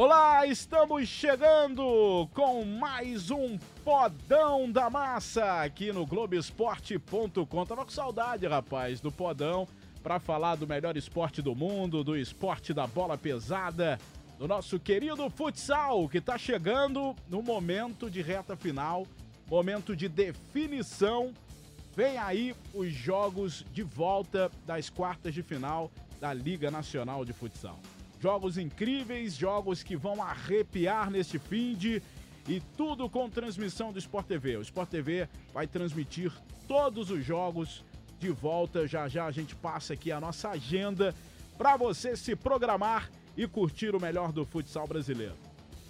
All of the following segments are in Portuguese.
Olá, estamos chegando com mais um Podão da Massa aqui no Globoesporte.com. Tava com saudade, rapaz, do Podão para falar do melhor esporte do mundo, do esporte da bola pesada, do nosso querido futsal que está chegando no momento de reta final, momento de definição. Vem aí os jogos de volta das quartas de final da Liga Nacional de Futsal. Jogos incríveis, jogos que vão arrepiar neste fim de e tudo com transmissão do Sport TV. O Sport TV vai transmitir todos os jogos de volta. Já já a gente passa aqui a nossa agenda para você se programar e curtir o melhor do futsal brasileiro.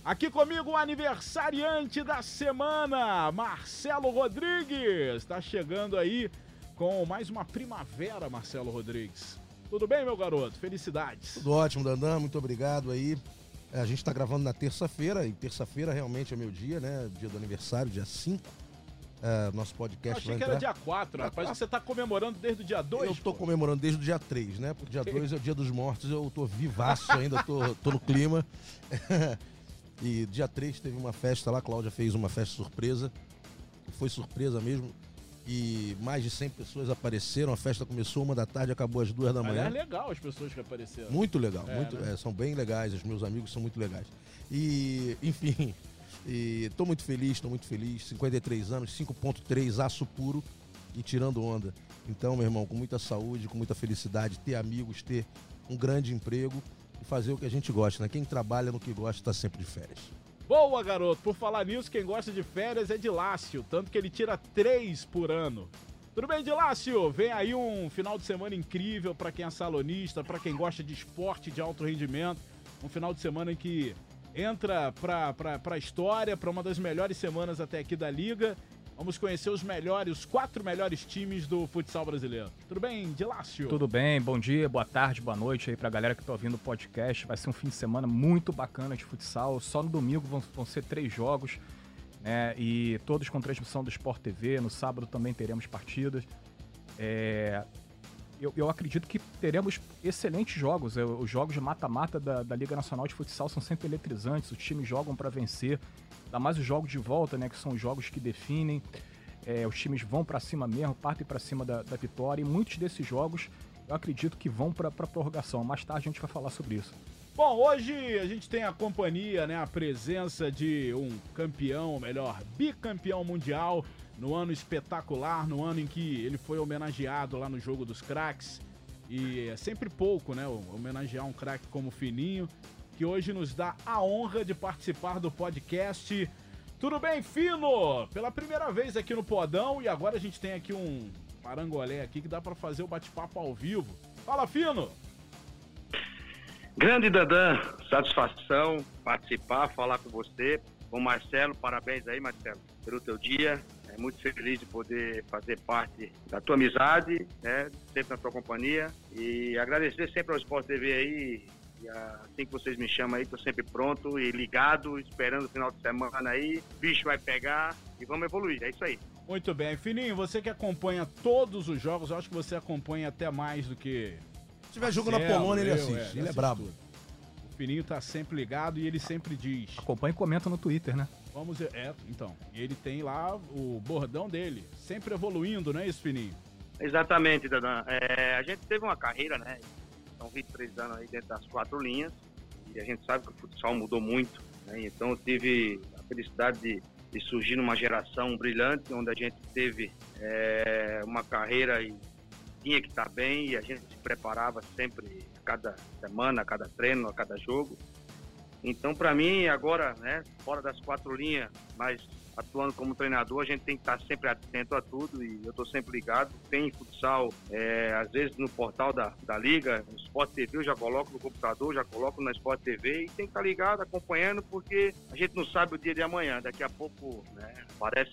Aqui comigo o aniversariante da semana, Marcelo Rodrigues. Está chegando aí com mais uma primavera, Marcelo Rodrigues. Tudo bem, meu garoto? Felicidades. Tudo ótimo, Dandan. Muito obrigado aí. É, a gente está gravando na terça-feira, e terça-feira realmente é meu dia, né? Dia do aniversário, dia 5. É, nosso podcast Eu achei que era dia 4, rapaz. Você está comemorando desde o dia 2? Eu tô comemorando desde o dia 3, né? Porque dia 2 é o dia dos mortos, eu tô vivaço ainda, tô, tô no clima. e dia 3 teve uma festa lá, a Cláudia fez uma festa surpresa. Foi surpresa mesmo e mais de 100 pessoas apareceram. A festa começou uma da tarde, acabou às duas da manhã. é legal as pessoas que apareceram. Muito legal, É, muito, né? é, são bem legais, os meus amigos são muito legais. E, enfim, estou muito feliz, estou muito feliz. 53 anos, 5.3, aço puro e tirando onda. Então, meu irmão, com muita saúde, com muita felicidade, ter amigos, ter um grande emprego e fazer o que a gente gosta, né? Quem trabalha no que gosta está sempre de férias. Boa, garoto. Por falar nisso, quem gosta de férias é de Lácio, tanto que ele tira três por ano. Tudo bem, de Lácio? Vem aí um final de semana incrível para quem é salonista, para quem gosta de esporte de alto rendimento. Um final de semana em que entra para a história, para uma das melhores semanas até aqui da Liga. Vamos conhecer os melhores, os quatro melhores times do futsal brasileiro. Tudo bem, de Lácio? Tudo bem, bom dia, boa tarde, boa noite aí pra galera que tá ouvindo o podcast. Vai ser um fim de semana muito bacana de futsal. Só no domingo vão, vão ser três jogos, né? E todos com transmissão do Sport TV. No sábado também teremos partidas. É, eu, eu acredito que teremos excelentes jogos. É, Os jogos de mata-mata da, da Liga Nacional de Futsal são sempre eletrizantes. Os times jogam para vencer. Ainda mais os jogos de volta, né? Que são os jogos que definem. É, os times vão para cima mesmo, partem para cima da, da vitória. E muitos desses jogos eu acredito que vão para a prorrogação. Mais tarde a gente vai falar sobre isso. Bom, hoje a gente tem a companhia, né, a presença de um campeão, ou melhor, bicampeão mundial no ano espetacular, no ano em que ele foi homenageado lá no jogo dos craques. E é sempre pouco, né, homenagear um craque como Fininho, que hoje nos dá a honra de participar do podcast. Tudo bem, Fino? Pela primeira vez aqui no Podão e agora a gente tem aqui um parangolé aqui que dá pra fazer o bate-papo ao vivo. Fala, Fino! Grande Dandan, satisfação participar, falar com você, com Marcelo, parabéns aí Marcelo, pelo teu dia, é muito feliz de poder fazer parte da tua amizade, né, sempre na tua companhia e agradecer sempre ao Sport TV aí, assim que vocês me chamam aí, tô sempre pronto e ligado, esperando o final de semana aí, o bicho vai pegar e vamos evoluir, é isso aí. Muito bem. Fininho, você que acompanha todos os jogos, eu acho que você acompanha até mais do que. Se tiver jogo na Marcelo, Polônia, ele eu, assiste. ele é assiste brabo. tudo. O Fininho tá sempre ligado e ele sempre diz. Acompanha e comenta no Twitter, né? Vamos. É, então. E ele tem lá o bordão dele, sempre evoluindo, não é isso, Fininho? Exatamente, Dadan. É, a gente teve uma carreira, né? São 23 anos aí dentro das quatro linhas. E a gente sabe que o futsal mudou muito. Né? Então eu tive a felicidade de, de surgir numa geração brilhante, onde a gente teve é, uma carreira e tinha que estar bem e a gente se preparava sempre a cada semana, a cada treino, a cada jogo. Então, para mim, agora, né, fora das quatro linhas, mas atuando como treinador, a gente tem que estar sempre atento a tudo e eu estou sempre ligado. Tem futsal, é, às vezes no portal da, da Liga, no Sport TV, eu já coloco no computador, já coloco na Sport TV e tem que estar ligado, acompanhando, porque a gente não sabe o dia de amanhã. Daqui a pouco né,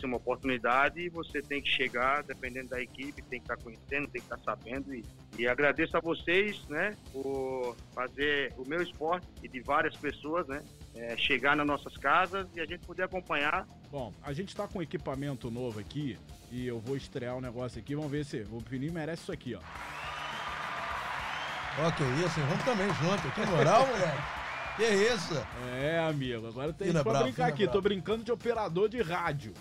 uma oportunidade e você tem que chegar, dependendo da equipe, tem que estar conhecendo, tem que estar sabendo. E, e agradeço a vocês né, por fazer o meu esporte e de várias pessoas, né? É, chegar nas nossas casas e a gente poder acompanhar. Bom, a gente tá com equipamento novo aqui e eu vou estrear um negócio aqui. Vamos ver se o Fininho merece isso aqui, ó. Ó, que isso, hein? vamos também junto. Que moral, moleque. Que isso? É, amigo. Agora tem pra bravo, brincar fina aqui. bravo. Tô brincando de operador de rádio.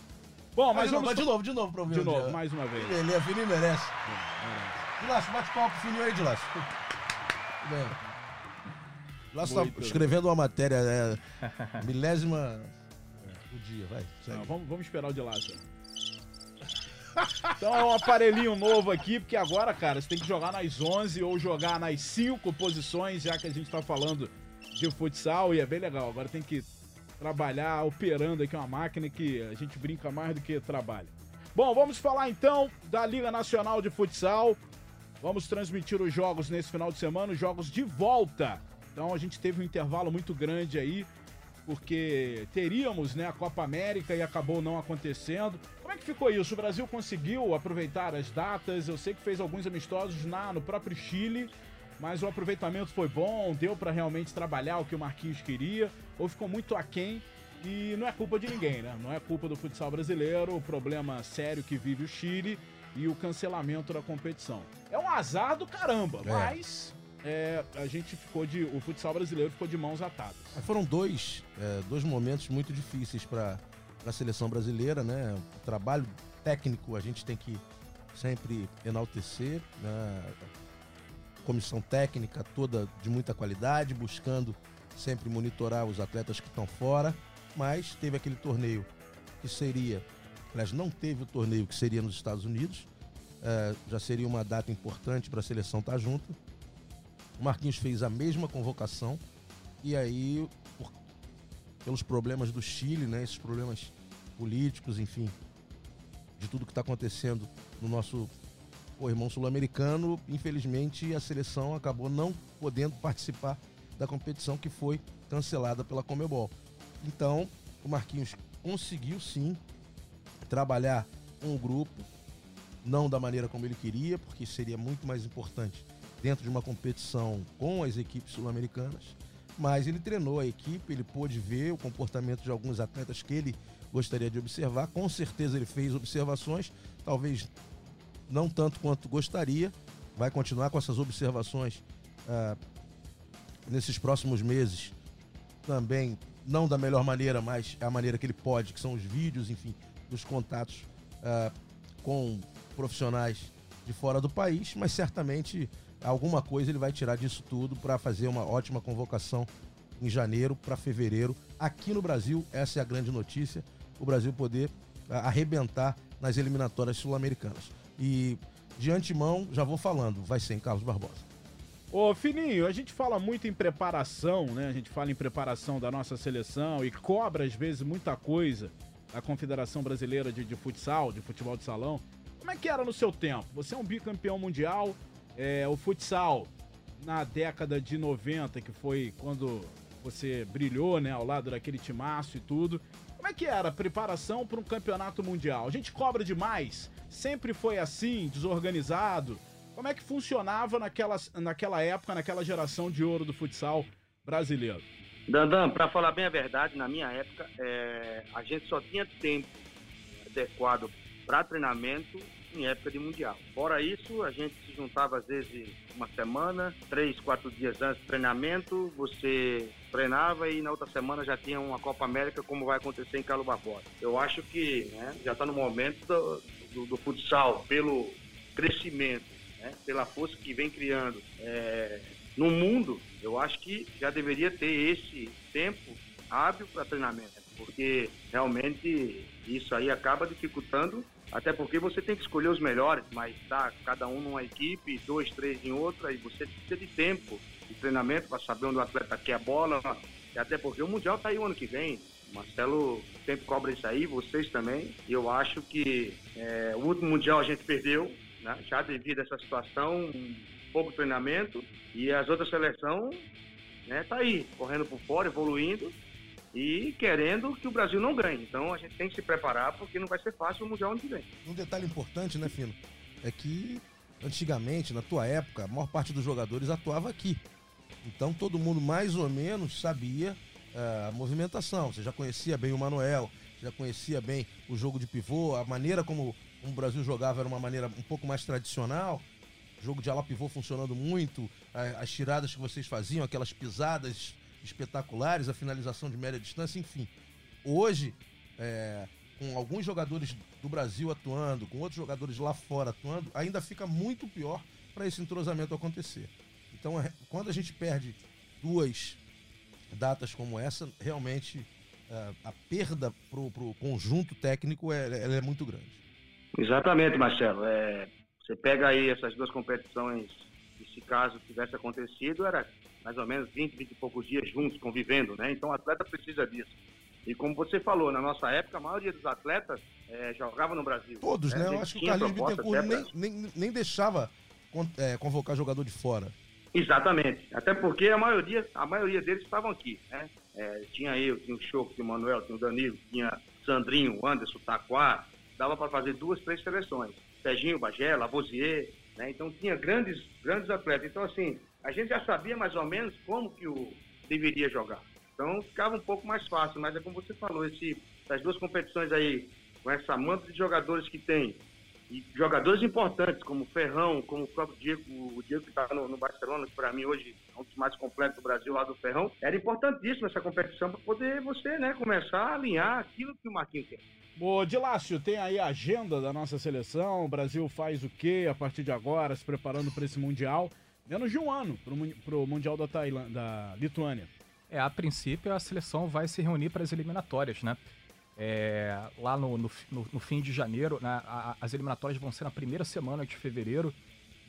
Bom, mas vamos... mas de novo, de novo pra ouvir De um novo, dia. mais uma vez. Ele é Fininho merece. Dilácio, bate palma pro Fininho aí, Dilácio. Tudo bem. Dilácio tá escrevendo uma matéria, é, milésima do dia, vai. Não, vamos, vamos esperar o de lá, senhor. Então é um aparelhinho novo aqui, porque agora, cara, você tem que jogar nas 11 ou jogar nas 5 posições, já que a gente tá falando de futsal e é bem legal. Agora tem que trabalhar operando aqui uma máquina que a gente brinca mais do que trabalha. Bom, vamos falar então da Liga Nacional de Futsal. Vamos transmitir os jogos nesse final de semana, os jogos de volta. Então a gente teve um intervalo muito grande aí, porque teríamos né, a Copa América e acabou não acontecendo. Como é que ficou isso? O Brasil conseguiu aproveitar as datas? Eu sei que fez alguns amistosos na, no próprio Chile, mas o aproveitamento foi bom, deu para realmente trabalhar o que o Marquinhos queria, ou ficou muito aquém. E não é culpa de ninguém, né? Não é culpa do futsal brasileiro, o problema sério que vive o Chile e o cancelamento da competição. É um azar do caramba, É. mas é, a gente ficou de. O futsal brasileiro ficou de mãos atadas. Foram dois, é, dois momentos muito difíceis para a seleção brasileira, né? O trabalho técnico a gente tem que sempre enaltecer, né? Comissão técnica toda de muita qualidade, buscando sempre monitorar os atletas que estão fora, mas teve aquele torneio que seria, aliás, não teve o torneio que seria nos Estados Unidos, é, já seria uma data importante para a seleção estar junto. O Marquinhos fez a mesma convocação, e aí, por- pelos problemas do Chile, né, esses problemas políticos, enfim, de tudo que está acontecendo no nosso irmão sul-americano, infelizmente a seleção acabou não podendo participar da competição que foi cancelada pela Comebol. Então, o Marquinhos conseguiu sim trabalhar com o grupo, não da maneira como ele queria, porque seria muito mais importante dentro de uma competição com as equipes sul-americanas, mas ele treinou a equipe, ele pôde ver o comportamento de alguns atletas que ele gostaria de observar. Com certeza ele fez observações, talvez não tanto quanto gostaria. Vai continuar com essas observações ah, nesses próximos meses. Também, não da melhor maneira, mas é a maneira que ele pode, que são os vídeos, enfim, dos contatos ah, com profissionais de fora do país, mas certamente alguma coisa ele vai tirar disso tudo para fazer uma ótima convocação em janeiro para fevereiro. Aqui no Brasil, essa é a grande notícia: o Brasil poder ah, arrebentar nas eliminatórias sul-americanas. E de antemão, já vou falando, vai ser em Carlos Barbosa. Ô, Fininho, a gente fala muito em preparação, né? A gente fala em preparação da nossa seleção e cobra, às vezes, muita coisa da Confederação Brasileira de, de Futsal, de futebol de salão. Como é que era no seu tempo? Você é um bicampeão mundial, é, o futsal na década de 90, que foi quando você brilhou, né, ao lado daquele timaço e tudo. Como é que era a preparação para um campeonato mundial? A gente cobra demais? Sempre foi assim, desorganizado? Como é que funcionava naquela, naquela época, naquela geração de ouro do futsal brasileiro? Dandan, para falar bem a verdade, na minha época, é, a gente só tinha tempo adequado para treinamento em época de mundial. Fora isso, a gente se juntava às vezes uma semana, três, quatro dias antes do treinamento, você treinava e na outra semana já tinha uma Copa América, como vai acontecer em Carlos Barbosa. Eu acho que né, já está no momento do, do, do futsal, pelo crescimento, né, pela força que vem criando é, no mundo, eu acho que já deveria ter esse tempo hábil para treinamento, porque realmente isso aí acaba dificultando, até porque você tem que escolher os melhores, mas tá cada um numa equipe, dois, três em outra, e você precisa de tempo de treinamento para saber onde o atleta quer a bola, e até porque o Mundial tá aí o ano que vem. Marcelo sempre cobra isso aí, vocês também. E eu acho que é, o último Mundial a gente perdeu, né, já devido a essa situação, um pouco treinamento, e as outras seleções né, tá aí, correndo por fora, evoluindo e querendo que o Brasil não ganhe. Então a gente tem que se preparar porque não vai ser fácil o Mundial ano que vem. Um detalhe importante, né, Fino? É que antigamente, na tua época, a maior parte dos jogadores atuava aqui. Então todo mundo mais ou menos sabia eh, a movimentação. Você já conhecia bem o Manuel, já conhecia bem o jogo de pivô, a maneira como, o Brasil jogava era uma maneira um pouco mais tradicional. Jogo de ala pivô funcionando muito, as tiradas que vocês faziam, aquelas pisadas espetaculares, a finalização de média distância, enfim. Hoje, é, com alguns jogadores do Brasil atuando, com outros jogadores lá fora atuando, ainda fica muito pior para esse entrosamento acontecer. Então, é, quando a gente perde duas datas como essa, realmente é, a perda para o conjunto técnico é, ela é muito grande. Exatamente, Marcelo. É, você pega aí essas duas competições, se caso tivesse acontecido, era mais ou menos 20, 20 e poucos dias juntos, convivendo, né? Então o atleta precisa disso. E como você falou, na nossa época, a maioria dos atletas é, jogava no Brasil. Todos, né? né? Eu acho que o Carlinhos Bittencourt nem, nem, nem deixava é, convocar jogador de fora. Exatamente. Até porque a maioria, a maioria deles estavam aqui, né? É, tinha eu, tinha o Choco, tinha o Manuel, tinha o Danilo, tinha Sandrinho, o Anderson, o Taquá. Dava para fazer duas, três seleções. Serginho, Bagé, Lavoisier, né? Então tinha grandes, grandes atletas. Então, assim, a gente já sabia mais ou menos como que o deveria jogar. Então ficava um pouco mais fácil, mas é como você falou, esse, essas duas competições aí, com essa manta de jogadores que tem, e jogadores importantes, como o Ferrão, como o próprio Diego, o Diego que está no, no, Barcelona, que para mim hoje é um dos mais completos do Brasil, lá do Ferrão, era importantíssimo essa competição para poder você né, começar a alinhar aquilo que o Marquinhos quer. Ô, Dilácio, tem aí a agenda da nossa seleção, o Brasil faz o quê a partir de agora, se preparando para esse Mundial? Menos de um ano para o Mundial da, Tailândia, da Lituânia. É, a princípio a seleção vai se reunir para as eliminatórias, né? É, lá no, no, no, fim de janeiro, né, a, as eliminatórias vão ser na primeira semana de fevereiro.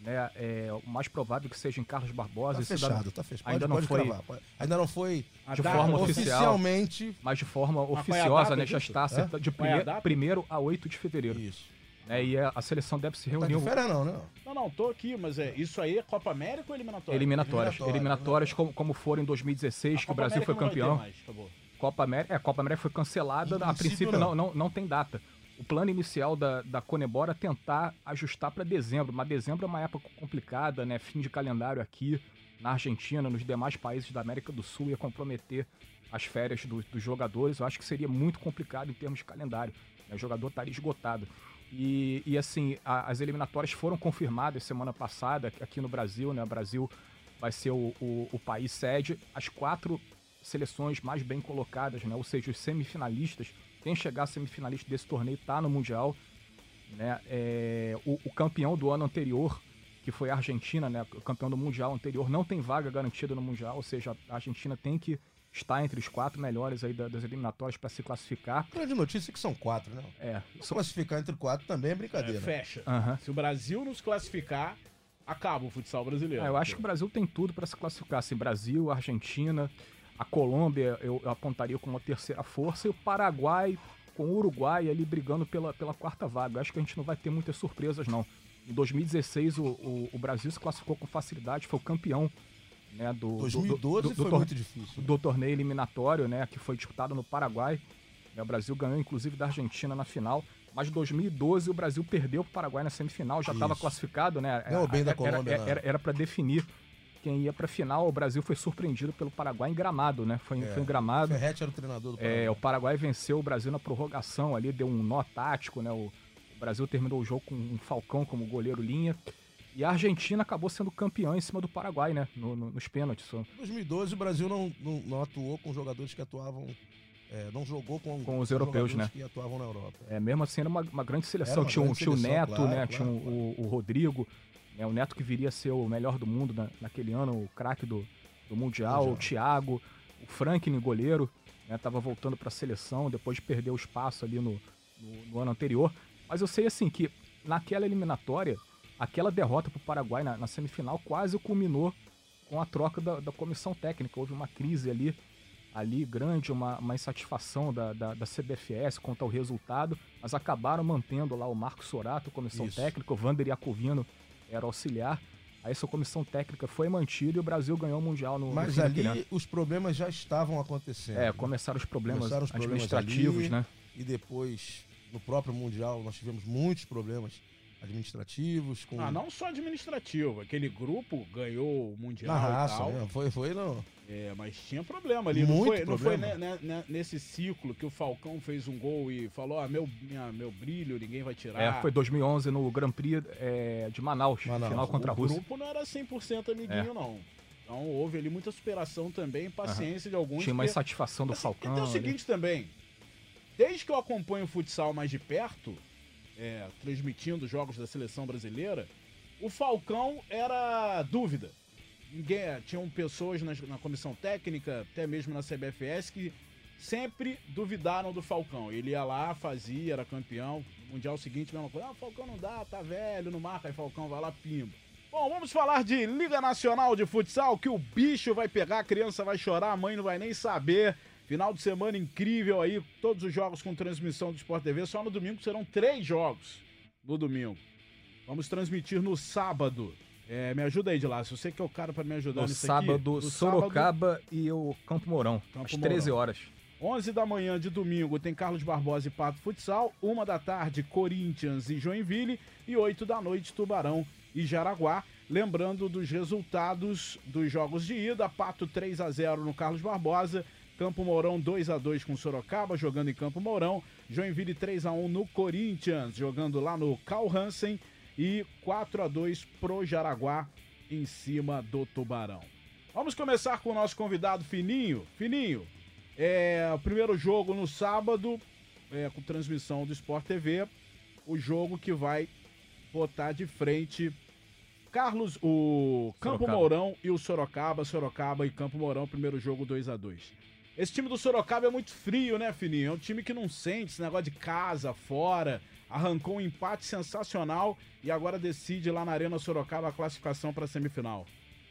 Né, é, o mais provável que seja em Carlos Barbosa. Tá fechado, tá fechado. Ainda não foi. Ainda não foi de forma oficial, oficialmente. Mas de forma oficiosa, né? Já está é? de primeir, primeiro a 8 de fevereiro. Isso. Né, e a, a, seleção deve se reunir. Tá de férias, não, né? Não, não, tô aqui, mas é, isso aí é Copa América ou eliminatórias? Eliminatórias. Eliminatórias, eliminatórias como, como foram em 2016, a que o Brasil América foi campeão. Mais, Copa América, é, a Copa América foi cancelada, a princípio não. não, não, tem data. O plano inicial da, da Conebora é tentar ajustar para dezembro, mas dezembro é uma época complicada, né? Fim de calendário aqui na Argentina, nos demais países da América do Sul, ia comprometer as férias do, dos jogadores. Eu acho que seria muito complicado em termos de calendário. Né? O jogador estaria esgotado. E, e assim, a, as eliminatórias foram confirmadas semana passada aqui no Brasil, né? O Brasil vai ser o, o, o país sede. As quatro seleções mais bem colocadas, né? Ou seja, os semifinalistas, quem chegar semifinalista desse torneio está no Mundial. Né? É, o, o, campeão do ano anterior, que foi a Argentina, né? O campeão do Mundial anterior, não tem vaga garantida no Mundial, ou seja, a Argentina tem que estar entre os quatro melhores aí das eliminatórias para se classificar. Grande notícia é que são quatro, né? É. Se classificar entre quatro também é brincadeira. É, fecha. Uhum. Se o Brasil nos classificar, acaba o futsal brasileiro. É, eu acho que o Brasil tem tudo para se classificar. Assim, Brasil, Argentina, a Colômbia eu, eu apontaria como a terceira força e o Paraguai com o Uruguai ali brigando pela, pela quarta vaga. Eu acho que a gente não vai ter muitas surpresas, não. Em 2016, o, o, o Brasil se classificou com facilidade, foi o campeão né, do, 2012 do, do, do, foi muito difícil. Do torneio eliminatório, né, que foi disputado no Paraguai. Né, o Brasil ganhou, inclusive, da Argentina na final. Mas em 2012 o Brasil perdeu para o Paraguai na semifinal, já estava classificado, né? Não, bem da Colômbia. Era para definir quem ia para a final. O Brasil foi surpreendido pelo Paraguai em Gramado, né? Foi, é. foi em Gramado. Ferretti era o treinador do Paraguai. É, o Paraguai venceu o Brasil na prorrogação ali, deu um nó tático, né? O, o Brasil terminou o jogo com um Falcão como goleiro linha. E a Argentina acabou sendo campeã em cima do Paraguai, né? No, no, nos pênaltis. Em 2012 o Brasil não, não, não, atuou com jogadores que atuavam. É, não jogou com, com os europeus, né? que atuavam na Europa. É, mesmo assim era uma, uma grande seleção. Uma tinha, grande um, tinha o Neto, claro, né? Claro, tinha claro. O, o Rodrigo. É, o Neto que viria a ser o melhor do mundo na, naquele ano, o craque do, do Mundial, Mundial, o Thiago, o Franklin, goleiro, né, tava voltando para a seleção depois de perder o espaço ali no, no, no, ano anterior. Mas eu sei assim que naquela eliminatória, aquela derrota para o Paraguai na, na, semifinal quase culminou com a troca da, da, comissão técnica. Houve uma crise ali, ali grande, uma, uma insatisfação da, da, da CBFS quanto ao resultado, mas acabaram mantendo lá o Marcos Sorato, comissão Isso. técnica, o Vander Iacovino era auxiliar. Aí essa comissão técnica foi mantida e o Brasil ganhou o Mundial no Mas no ali os problemas já estavam acontecendo. É, começaram os problemas começaram os administrativos, ali, né? E depois, no próprio Mundial, nós tivemos muitos problemas administrativos. Com... Ah, não só administrativo. Aquele grupo ganhou o Mundial Na raça, e tal. Né? Foi, foi não. É, mas tinha problema ali. Muito não foi, problema. não foi né, né, nesse ciclo que o Falcão fez um gol e falou: ah, meu, minha, meu brilho, ninguém vai tirar. É, foi 2011 no Grand Prix é, de Manaus, Manaus, final contra a Rússia. O grupo não era 100% amiguinho, é. não. Então houve ali muita superação também, paciência de alguns. Tinha mais porque- satisfação do Assim, Falcão. E tem o ali. seguinte também, desde que eu acompanho o futsal mais de perto, é, transmitindo jogos da seleção brasileira, o Falcão era dúvida. Ninguém, tinham pessoas nas- na, comissão técnica, até mesmo na CBFS, que sempre duvidaram do Falcão. Ele ia lá, fazia, era campeão. Mundial seguinte, mesma coisa. Ah, o Falcão não dá, tá velho, não marca. Aí Falcão vai lá, pimba. Bom, vamos falar de Liga Nacional de Futsal, que o bicho vai pegar, a criança vai chorar, a mãe não vai nem saber. Final de semana incrível aí, todos os jogos com transmissão do Sport TV. Só no domingo serão três jogos no domingo. Vamos transmitir no sábado. É, me ajuda aí, de lá. Se você que é o cara pra me ajudar No nisso sábado, aqui. No Sorocaba e o Campo Mourão, Campo às 13 Mourão. horas. 11 da manhã de domingo tem Carlos Barbosa e Pato Futsal. Uma da tarde, Corinthians e Joinville. E 8 da noite, Tubarão e Jaraguá. Lembrando dos resultados dos jogos de ida: Pato 3 a 0 no Carlos Barbosa. Campo Mourão 2 a 2 com Sorocaba, jogando em Campo Mourão. Joinville 3 a 1 no Corinthians, jogando lá no Cal Hansen. E 4 a 2 pro Jaraguá em cima do Tubarão. Vamos começar com o nosso convidado Fininho. Fininho, é, o primeiro jogo no sábado, é, com transmissão do Sport TV. O jogo que vai botar de frente Carlos, o Campo Sorocaba. Mourão e o Sorocaba. Sorocaba e Campo Mourão, primeiro jogo 2 a 2 Esse time do Sorocaba é muito frio, né, Fininho? É um time que não sente esse negócio de casa, fora. Arrancou um empate sensacional e agora decide lá na Arena Sorocaba a classificação para a semifinal.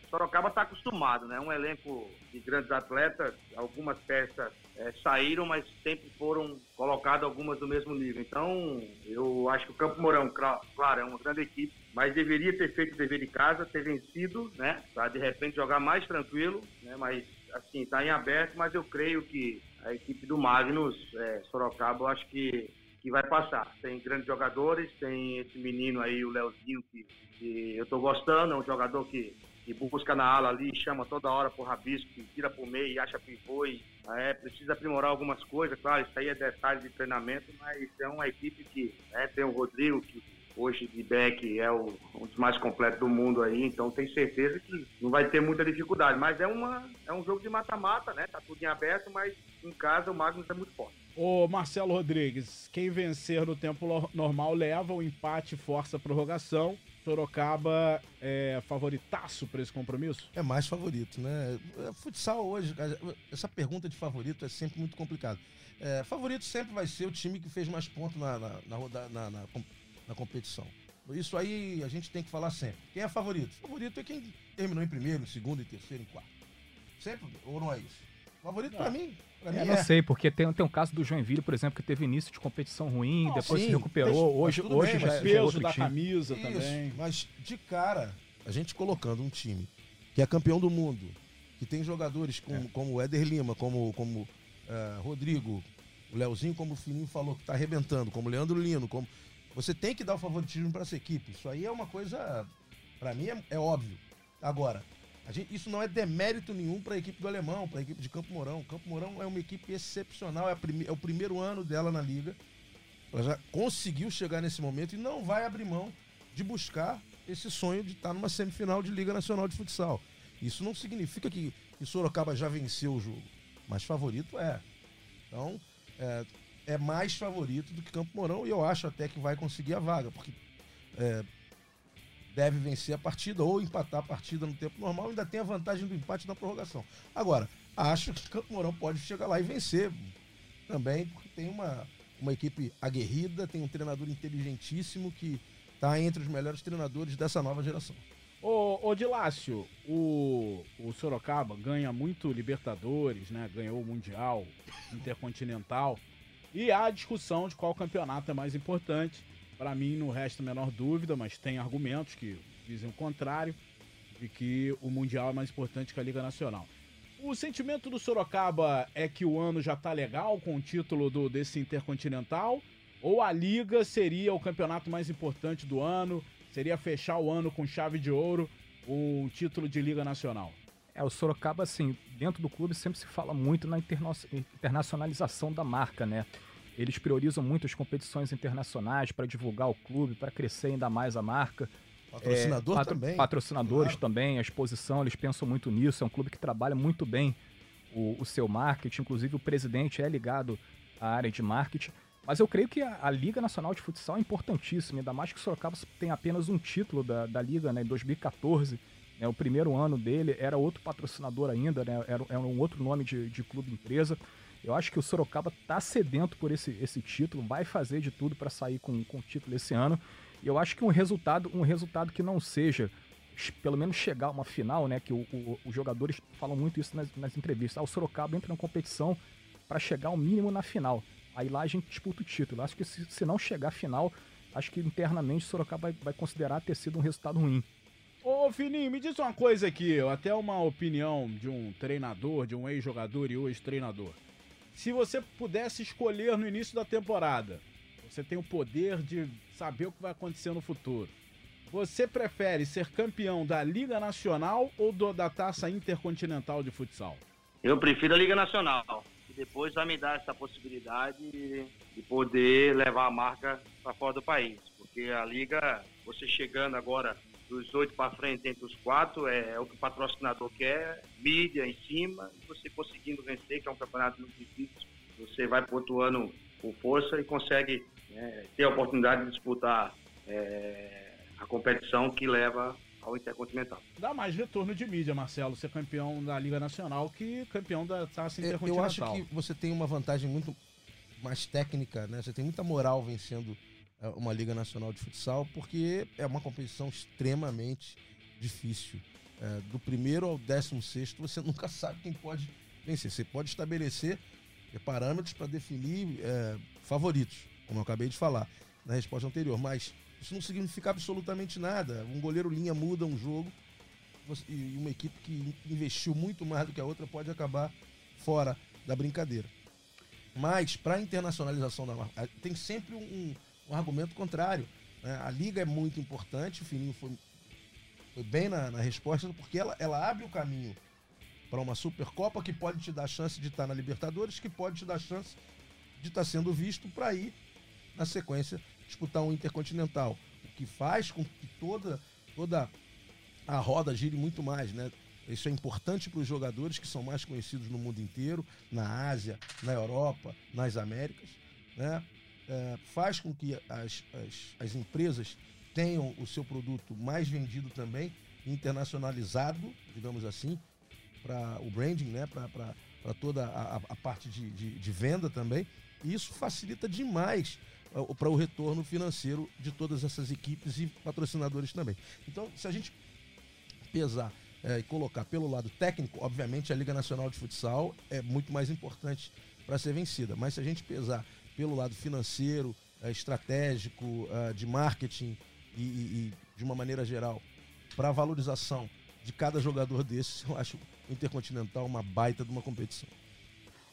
Sorocaba está acostumado, né? Um elenco de grandes atletas, algumas peças eh, saíram, mas sempre foram colocadas algumas do mesmo nível. Então, eu acho que o Campo Mourão, cla- claro, é uma grande equipe, mas deveria ter feito o dever de casa, ter vencido, né? Para de repente jogar mais tranquilo, né? Mas assim, está em aberto, mas eu creio que a equipe do Magnus, eh, Sorocaba, eu acho que que vai passar. Tem grandes jogadores, tem esse menino aí, o Leozinho, que, que eu tô gostando, é um jogador que, que busca na ala ali, chama toda hora pro rabisco, tira pro meio e acha pivô e é, precisa aprimorar algumas coisas, claro, isso aí é detalhe de treinamento, mas é uma equipe que né, tem o Rodrigo, que hoje de back é o, um dos mais completos do mundo aí, então tenho certeza que não vai ter muita dificuldade, mas é, uma, é um jogo de mata-mata, né? Tá tudo em aberto, mas em casa o Magnus é muito forte. Ô Marcelo Rodrigues, quem vencer no tempo normal leva o empate força a prorrogação. Sorocaba é favoritaço para esse compromisso? É mais favorito, né? É, Futsal hoje, cara, essa pergunta de favorito é sempre muito complicada. É, favorito sempre vai ser o time que fez mais pontos na, na, na, na- na na competição. Isso aí a gente tem que falar sempre. Quem é favorito? Favorito é quem terminou em primeiro, em segundo, em terceiro, em quarto. Sempre, ou não é isso? Favorito pra mim, pra mim Eu é. não sei, porque tem, tem um caso do Joinville, por exemplo, que teve início de competição ruim, Não, depois sim, se recuperou. mas- hoje mas hoje bem, já, mas já é Peso outro da time. camisa Isso, também. mas de cara, a gente colocando um time que é campeão do mundo, que tem jogadores com- É. como o Éder Lima, como, como eh, Rodrigo, o Leozinho, como o Fininho falou, que tá arrebentando, como o Leandro Lino, como. Você tem que dar o favoritismo para essa equipe. Isso aí é uma coisa, para mim, é, é óbvio. Agora, gente- isso não é demérito nenhum para a equipe do Alemão, para a equipe de Campo Mourão. Campo Mourão é uma equipe excepcional, é, prime- é o primeiro ano dela na liga. Ela já conseguiu chegar nesse momento e não vai abrir mão de buscar esse sonho de estar numa semifinal de Liga Nacional de Futsal. Isso não significa que, que Sorocaba já venceu o jogo, mas favorito é. Então, é, é mais favorito do que Campo Mourão e eu acho até que vai conseguir a vaga, porque é, deve vencer a partida ou empatar a partida no tempo normal, ainda tem a vantagem do empate na prorrogação. Agora, acho que Campo Mourão pode chegar lá e vencer também, porque tem uma, uma equipe aguerrida, tem um treinador inteligentíssimo que está entre os melhores treinadores dessa nova geração. Ô, ô Dilácio, o, o Sorocaba ganha muito Libertadores, né? Ganhou o Mundial, Intercontinental. E há a discussão de qual campeonato é mais importante. Para mim, não resta a menor dúvida, mas tem argumentos que dizem o contrário, de que o Mundial é mais importante que a Liga Nacional. O sentimento do Sorocaba é que o ano já tá legal com o título do, desse Intercontinental? Ou a Liga seria o campeonato mais importante do ano? Seria fechar o ano com chave de ouro, um título de Liga Nacional? É, o Sorocaba, assim, dentro do clube sempre se fala muito na interna- internacionalização da marca, né? Eles priorizam muito as competições internacionais para divulgar o clube, para crescer ainda mais a marca. Patrocinador é, também. Patrocinadores claro. também, a exposição, eles pensam muito nisso. É um clube que trabalha muito bem o, o seu marketing. Inclusive, o presidente é ligado à área de marketing. Mas eu creio que a, a, Liga Nacional de Futsal é importantíssima, ainda mais que o Sorocaba tem apenas um título da, da Liga, né, em 2014. Né, o primeiro ano dele era outro patrocinador ainda, né, era, era um outro nome de, de clube empresa. Eu acho que o Sorocaba está sedento por esse, esse título, vai fazer de tudo para sair com, com o título esse ano. E eu acho que um resultado, um resultado que não seja, pelo menos chegar a uma final, né? Que o, o, os jogadores falam muito isso nas, nas entrevistas. Ah, o Sorocaba entra na competição para chegar ao mínimo na final. Aí lá a gente disputa o título. Acho que se, se não chegar à final, acho que internamente o Sorocaba vai, vai considerar ter sido um resultado ruim. Ô Fininho, me diz uma coisa aqui, até uma opinião de um treinador, de um ex-jogador e hoje treinador. Se você pudesse escolher no início da temporada, você tem o poder de saber o que vai acontecer no futuro. Você prefere ser campeão da Liga Nacional ou do, da Taça Intercontinental de Futsal? Eu prefiro a Liga Nacional depois vai me dar essa possibilidade de poder levar a marca para fora do país. Porque a liga, você chegando agora dos oito para frente entre os quatro, é, é, o que o patrocinador quer, mídia em cima, e você conseguindo vencer, que é um campeonato muito difícil, você vai pontuando com força e consegue é, ter a oportunidade de disputar é, a competição que leva ao Intercontinental. Dá mais retorno de mídia, Marcelo, ser campeão da Liga Nacional que campeão da Taça Intercontinental. Eu acho que você tem uma vantagem muito mais técnica, né? Você tem muita moral vencendo é, uma Liga Nacional de Futsal, porque é uma competição extremamente difícil. É, do primeiro ao décimo sexto, você nunca sabe quem pode vencer. Você pode estabelecer é, parâmetros para definir é, favoritos, como eu acabei de falar na resposta anterior, mas isso não significa absolutamente nada. Um goleiro linha muda um jogo e uma equipe que investiu muito mais do que a outra pode acabar fora da brincadeira. Mas, para internacionalização da marca, tem sempre um, um argumento contrário. Né? A liga é muito importante, o Fininho foi, foi bem na, na, resposta, porque ela, ela abre o caminho para uma Supercopa que pode te dar chance de estar na Libertadores, que pode te dar chance de estar sendo visto para ir, na sequência, disputar um Intercontinental, o que faz com que toda, toda a roda gire muito mais, né? Isso é importante para os jogadores que são mais conhecidos no mundo inteiro, na Ásia, na Europa, nas Américas, né? É, faz com que as, as, as empresas tenham o seu produto mais vendido também, internacionalizado, digamos assim, para o branding, né? para toda a, a parte de, de, de, venda também. E isso facilita demais para o retorno financeiro de todas essas equipes e patrocinadores também. Então, se a gente pesar é, e colocar pelo lado técnico, obviamente a Liga Nacional de Futsal é muito mais importante para ser vencida. Mas se a gente pesar pelo lado financeiro, é, estratégico, é, de marketing e, e, e, de uma maneira geral, para a valorização de cada jogador desses, eu acho o Intercontinental uma baita de uma competição.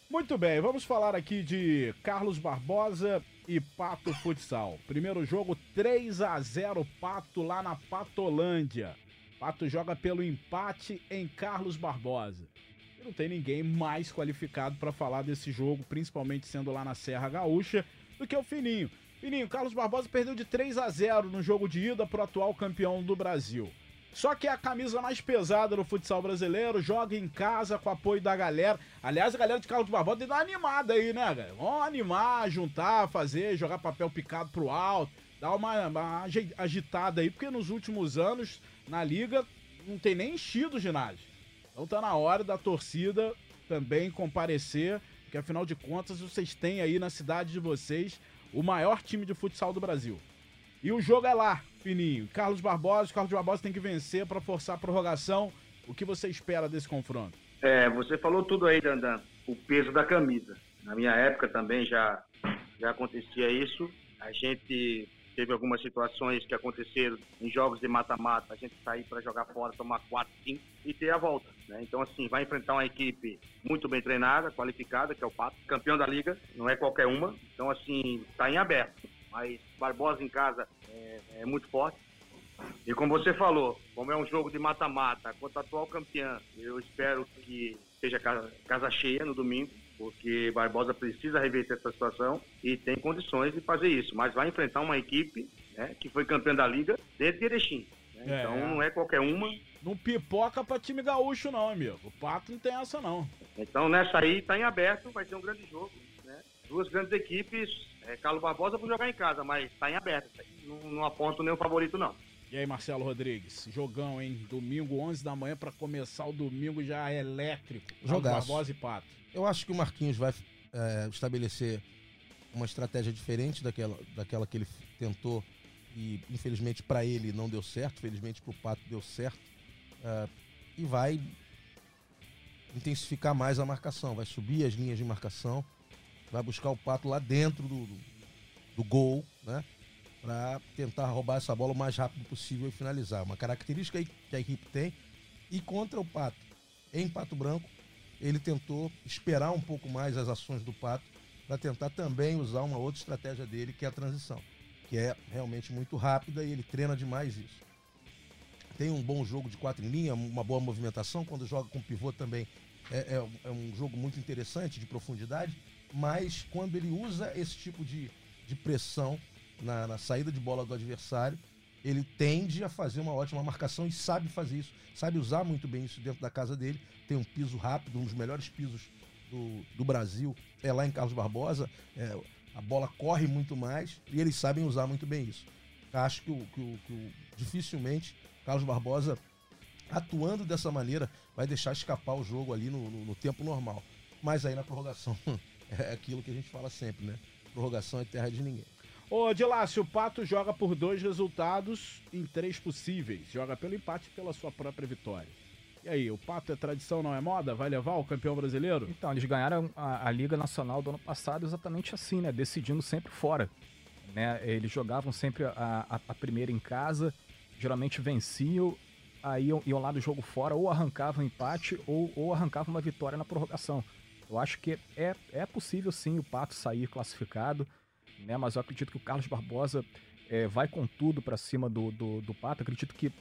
Muito bem, vamos falar aqui de Carlos Barbosa e Pato Futsal. Primeiro jogo 3 a 0 Pato lá na Patolândia. Pato joga pelo empate em Carlos Barbosa. Não tem ninguém mais qualificado para falar desse jogo, principalmente sendo lá na Serra Gaúcha, do que o Fininho. Fininho, Carlos Barbosa perdeu de 3 a 0 no jogo de ida para o atual campeão do Brasil. Só que é a camisa mais pesada no futsal brasileiro, joga em casa com apoio da galera. Aliás, a galera de Carlos Barbosa tem uma animada aí, né, galera? Vamos animar, juntar, fazer, jogar papel picado pro alto, dar uma, uma agitada aí, porque nos últimos anos, na liga, não tem nem enchido o ginásio. Então tá na hora da torcida também comparecer, porque afinal de contas vocês têm aí na cidade de vocês o maior time de futsal do Brasil. E o jogo é lá, fininho. Carlos Barbosa, Carlos Barbosa tem que vencer para forçar a prorrogação. O que você espera desse confronto? É, você falou tudo aí, Dandan. O peso da camisa. Na minha época também já, já acontecia isso. A gente teve algumas situações que aconteceram em jogos de mata-mata, a gente sair para jogar fora, tomar 4, 5 e ter a volta. Né? Então, assim, vai enfrentar uma equipe muito bem treinada, qualificada, que é o Pato, campeão da liga, não é qualquer uma. Então, assim, está em aberto mas Barbosa em casa é, é, muito forte. E como você falou, como é um jogo de mata-mata contra a atual campeã, eu espero que seja casa, casa cheia no domingo, porque Barbosa precisa reverter essa situação e tem condições de fazer isso. Mas vai enfrentar uma equipe né, que foi campeã da liga dentro de Erechim. É. Então não é qualquer uma. Não pipoca pra time gaúcho, não, amigo. O Pato não tem essa, não. Então nessa aí tá em aberto, vai ser um grande jogo. Né? Duas grandes equipes. É, Carlos Barbosa pra jogar em casa, mas tá em aberto. Não, não aponto nenhum favorito, não. E aí, Marcelo Rodrigues, jogão, hein? Domingo, 11 da manhã, para começar o domingo já é elétrico. Jogaço. Barbosa e Pato. Eu acho que o Marquinhos vai é, estabelecer uma estratégia diferente daquela, daquela que ele tentou e infelizmente para ele não deu certo, felizmente para o Pato deu certo. É, e vai intensificar mais a marcação, vai subir as linhas de marcação, vai buscar o Pato lá dentro do, do, do gol, né? Para tentar roubar essa bola o mais rápido possível e finalizar. Uma característica que a equipe tem. E contra o Pato, em Pato Branco, ele tentou esperar um pouco mais as ações do Pato para tentar também usar uma outra estratégia dele, que é a transição, que é realmente muito rápida e ele treina demais isso. Tem um bom jogo de quatro em linha, uma boa movimentação, quando joga com pivô também é, é, é um jogo muito interessante, de profundidade, mas quando ele usa esse tipo de, de pressão na, na saída de bola do adversário, ele tende a fazer uma ótima marcação e sabe fazer isso, sabe usar muito bem isso dentro da casa dele. Tem um piso rápido, um dos melhores pisos do, do Brasil é lá em Carlos Barbosa. É, a bola corre muito mais e eles sabem usar muito bem isso. Acho que, o, que, o, que o, dificilmente Carlos Barbosa, atuando dessa maneira, vai deixar escapar o jogo ali no, no, no tempo normal. Mas aí na prorrogação é aquilo que a gente fala sempre, né? Prorrogação é terra de ninguém. Ô, Dilácio, o Pato joga por dois resultados em três possíveis. Joga pelo empate e pela sua própria vitória. E aí, o Pato é tradição, não é moda? Vai levar o campeão brasileiro? Então, eles ganharam a, a Liga Nacional do ano passado exatamente assim, né? Decidindo sempre fora. Né? Eles jogavam sempre a, a, a primeira em casa, geralmente venciam, aí iam, iam, lá do jogo fora, ou arrancavam empate, ou, ou arrancavam uma vitória na prorrogação. Eu acho que é, é possível sim o Pato sair classificado, né? Mas eu acredito que o Carlos Barbosa é, vai com tudo para cima do, do, do Pato. Acredito que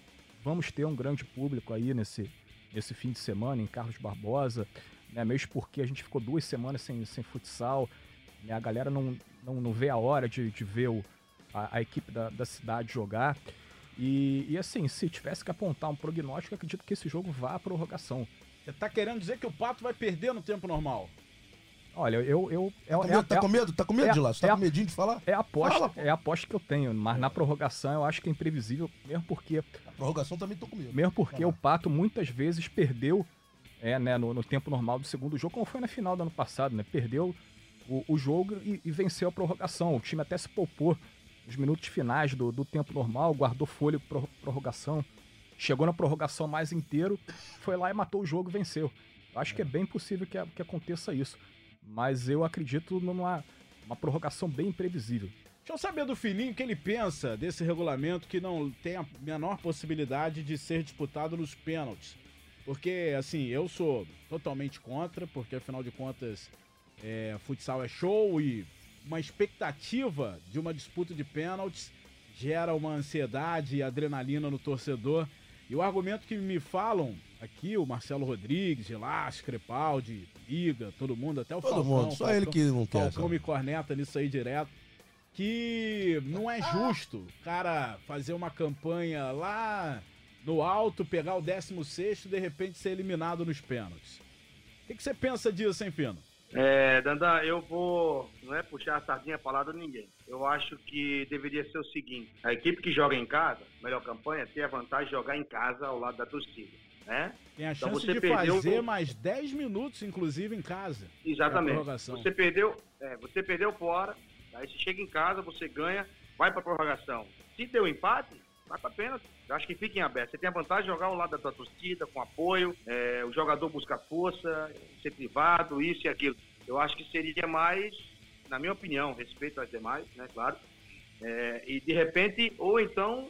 vamos ter um grande público aí nesse, nesse fim de semana em Carlos Barbosa, né? mesmo porque a gente ficou duas semanas sem, sem futsal, né? a galera não, não, não vê a hora de, de ver o, a, a equipe da, da cidade jogar. E, e, assim, se tivesse que apontar um prognóstico, acredito que esse jogo vá à prorrogação. Você tá querendo dizer que o Pato vai perder no tempo normal? Olha, eu. eu é, tá, com medo, é, tá com medo? Tá com medo é, de lá? Você tá é, com medinho de falar? É a aposta, Fala, é a aposta que eu tenho, mas na prorrogação eu acho que é imprevisível, mesmo porque. A prorrogação também tô com medo. Mesmo porque o Pato muitas vezes perdeu é, né, no, no, tempo normal do segundo jogo, como foi na final do ano passado, né? Perdeu o, o jogo e, e, venceu a prorrogação. O time até se poupou nos minutos finais do, do tempo normal, guardou fôlego para prorrogação. Chegou na prorrogação mais inteiro, foi lá e matou o jogo e venceu. Eu acho que é bem possível que, que aconteça isso mas eu acredito numa uma prorrogação bem imprevisível. Deixa eu saber do filhinho o que ele pensa desse regulamento que não tem a menor possibilidade de ser disputado nos pênaltis. Porque, assim, eu sou totalmente contra, porque afinal de contas, é, futsal é show e uma expectativa de uma disputa de pênaltis gera uma ansiedade e adrenalina no torcedor. E o argumento que me falam aqui, o Marcelo Rodrigues, Gelas, Crepaldi, Iga, todo mundo, até o todo Falcão. Mundo, só Falcão, ele que não quer. Falcão me corneta nisso aí direto. Que não é justo cara fazer uma campanha lá no alto, pegar o 16 e de repente ser eliminado nos pênaltis. O que, que você pensa disso, hein, Fino? É, Dandan, eu vou não é puxar a sardinha para lado de ninguém. Eu acho que deveria ser o seguinte: a equipe que joga em casa, melhor campanha, tem a vantagem de jogar em casa ao lado da torcida. Né? Tem a então chance de fazer mais 10 minutos, inclusive, em casa. Exatamente. Você perdeu, é, você perdeu fora, aí você chega em casa, você ganha, vai para prorrogação. Se deu empate, vai para pênalti. Eu acho que fica em aberto. Você tem a vantagem de jogar ao lado da tua torcida, com apoio, é, o jogador busca força, ser privado, isso e aquilo. Eu acho que seria mais, na minha opinião, respeito às demais, né, claro. É, e de repente, ou então,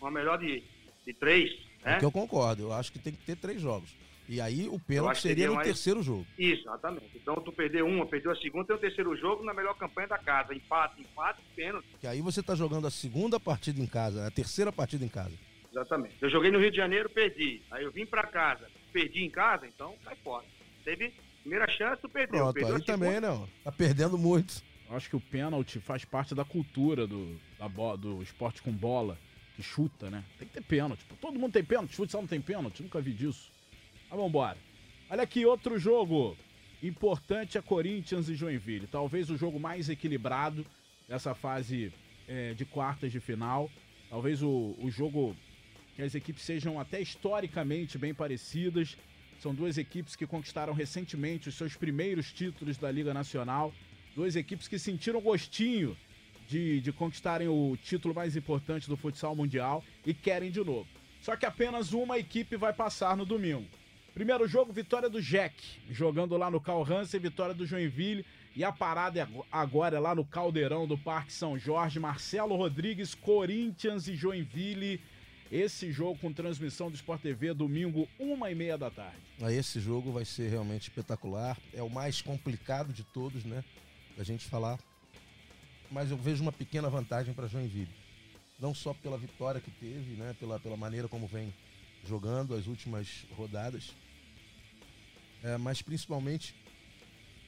uma melhor de, de três, é? que eu concordo. Eu acho que tem que ter três jogos. E aí o pênalti seria no mais... terceiro jogo. Isso, exatamente. Então tu perdeu uma, perdeu a segunda, tem o terceiro jogo na melhor campanha da casa. Empate, empate, pênalti. Que aí você tá jogando a segunda partida em casa, a terceira partida em casa. Exatamente. Eu joguei no Rio de Janeiro, perdi. Aí eu vim para casa, perdi em casa, então sai fora. Teve primeira chance, tu perdeu. Pronto, perdeu aí também não. Tá perdendo muito. Eu acho que o pênalti faz parte da cultura do, da do esporte com bola que chuta, né? Tem que ter pênalti. Todo mundo tem pênalti, futsal não tem pênalti, nunca vi disso. Mas vambora. Olha aqui, outro jogo importante é Corinthians e Joinville. Talvez o jogo mais equilibrado dessa fase é, de quartas de final. Talvez o, o jogo que as equipes sejam até historicamente bem parecidas. São duas equipes que conquistaram recentemente os seus primeiros títulos da Liga Nacional. Duas equipes que sentiram gostinho de, de conquistarem o título mais importante do futsal mundial e querem de novo. Só que apenas uma equipe vai passar no domingo. Primeiro jogo, vitória do Jack, jogando lá no Cal Hansen, vitória do Joinville. E a parada agora é lá no Caldeirão do Parque São Jorge. Marcelo Rodrigues, Corinthians e Joinville. Esse jogo com transmissão do Sport TV, domingo, uma e meia da tarde. Ah, esse jogo vai ser realmente espetacular. É o mais complicado de todos, né? Da gente falar. Mas eu vejo uma pequena vantagem para Joinville. Não só pela vitória que teve, né? Pela, pela maneira como vem jogando as últimas rodadas. É, mas principalmente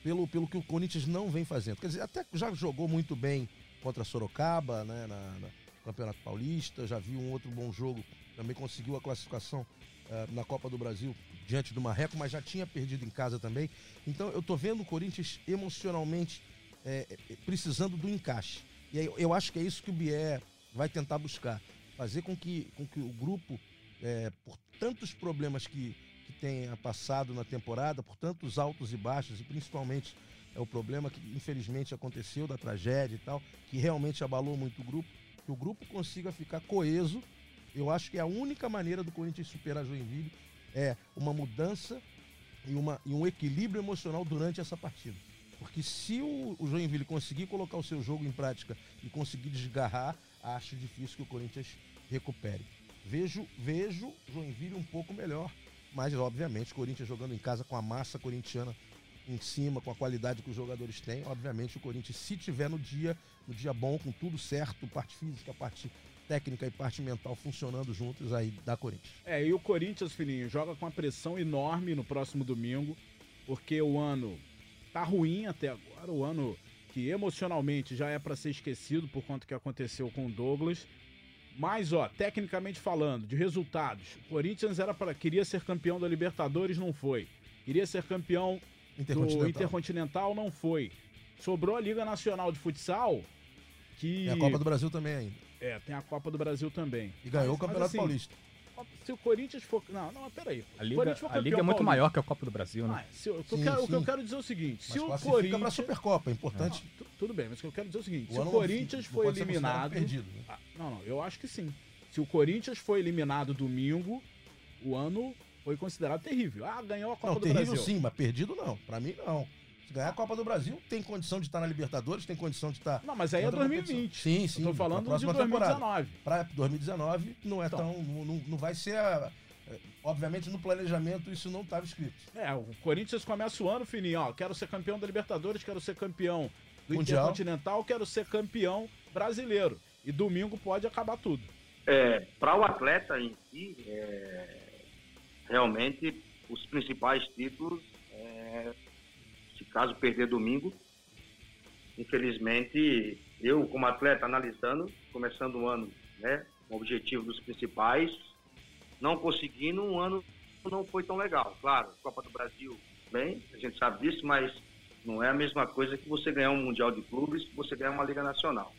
pelo, pelo que o Corinthians não vem fazendo. Quer dizer, até já jogou muito bem contra Sorocaba, né? Na, na Campeonato Paulista, já vi um outro bom jogo, também conseguiu a classificação uh, na Copa do Brasil diante do Marreco, mas já tinha perdido em casa também. Então eu tô vendo o Corinthians emocionalmente é, precisando do encaixe. E aí, eu acho que é isso que o Bier vai tentar buscar. Fazer com que, com que o grupo, é, por tantos problemas que tenha passado na temporada, por tantos altos e baixos, e principalmente é o problema que infelizmente aconteceu da tragédia e tal, que realmente abalou muito o grupo, que o grupo consiga ficar coeso. Eu acho que é a única maneira do Corinthians superar Joinville é uma mudança e, uma, e um equilíbrio emocional durante essa partida. Porque se o, o Joinville conseguir colocar o seu jogo em prática e conseguir desgarrar, acho difícil que o Corinthians recupere. Vejo, vejo Joinville um pouco melhor, mas obviamente Corinthians jogando em casa com a massa corintiana em cima, com a qualidade que os jogadores têm, obviamente o Corinthians, se tiver no dia, no dia bom, com tudo certo, parte física, parte técnica e parte mental funcionando juntos, aí dá Corinthians. É, e o Corinthians, filhinho, joga com uma pressão enorme no próximo domingo, porque o ano tá ruim até agora, o ano que emocionalmente já é para ser esquecido por conta que aconteceu com o Douglas. Mas, ó, tecnicamente falando, de resultados, o Corinthians era para queria ser campeão da Libertadores, não foi. Queria ser campeão Intercontinental. do Intercontinental não foi. Sobrou a Liga Nacional de Futsal, que. Tem a Copa do Brasil também ainda. É, tem a Copa do Brasil também. E ganhou mas, o Campeonato assim, Paulista. Se o Corinthians for. Não, não, peraí. A Liga, a Liga é muito maior que a Copa do Brasil, né? Ah, se, o, que sim, quero, o, que eu quero dizer é o seguinte: mas se o Corinthians. para a Supercopa, é importante. Não, tudo bem, mas o que eu quero dizer é o seguinte: o se o Corinthians foi eliminado. Perdido, né? ah, não, não, eu acho que sim. Se o Corinthians foi eliminado domingo, o ano foi considerado terrível. Ah, ganhou a Copa não, do terrível Brasil. sim, mas perdido não. Para mim, não. Se ganhar a Copa do Brasil, tem condição de estar na Libertadores, tem condição de estar. Não, mas aí é 2020. Sim, sim. Tô falando de 2019. Para 2019 não é então. tão. Não, não vai ser. A, é, obviamente no planejamento isso não estava escrito. É, o Corinthians começa o ano, fininho, ó. Quero ser campeão da Libertadores, quero ser campeão do Mundial. Intercontinental, quero ser campeão brasileiro. E domingo pode acabar tudo. É, para o atleta em si, é, realmente os principais títulos caso perder domingo. Infelizmente, eu como atleta analisando, começando o ano, né, o objetivo dos principais, não conseguindo, um ano não foi tão legal. Claro, Copa do Brasil, bem, a gente sabe disso, mas não é a mesma coisa que você ganhar um Mundial de Clubes, que você ganhar uma Liga Nacional,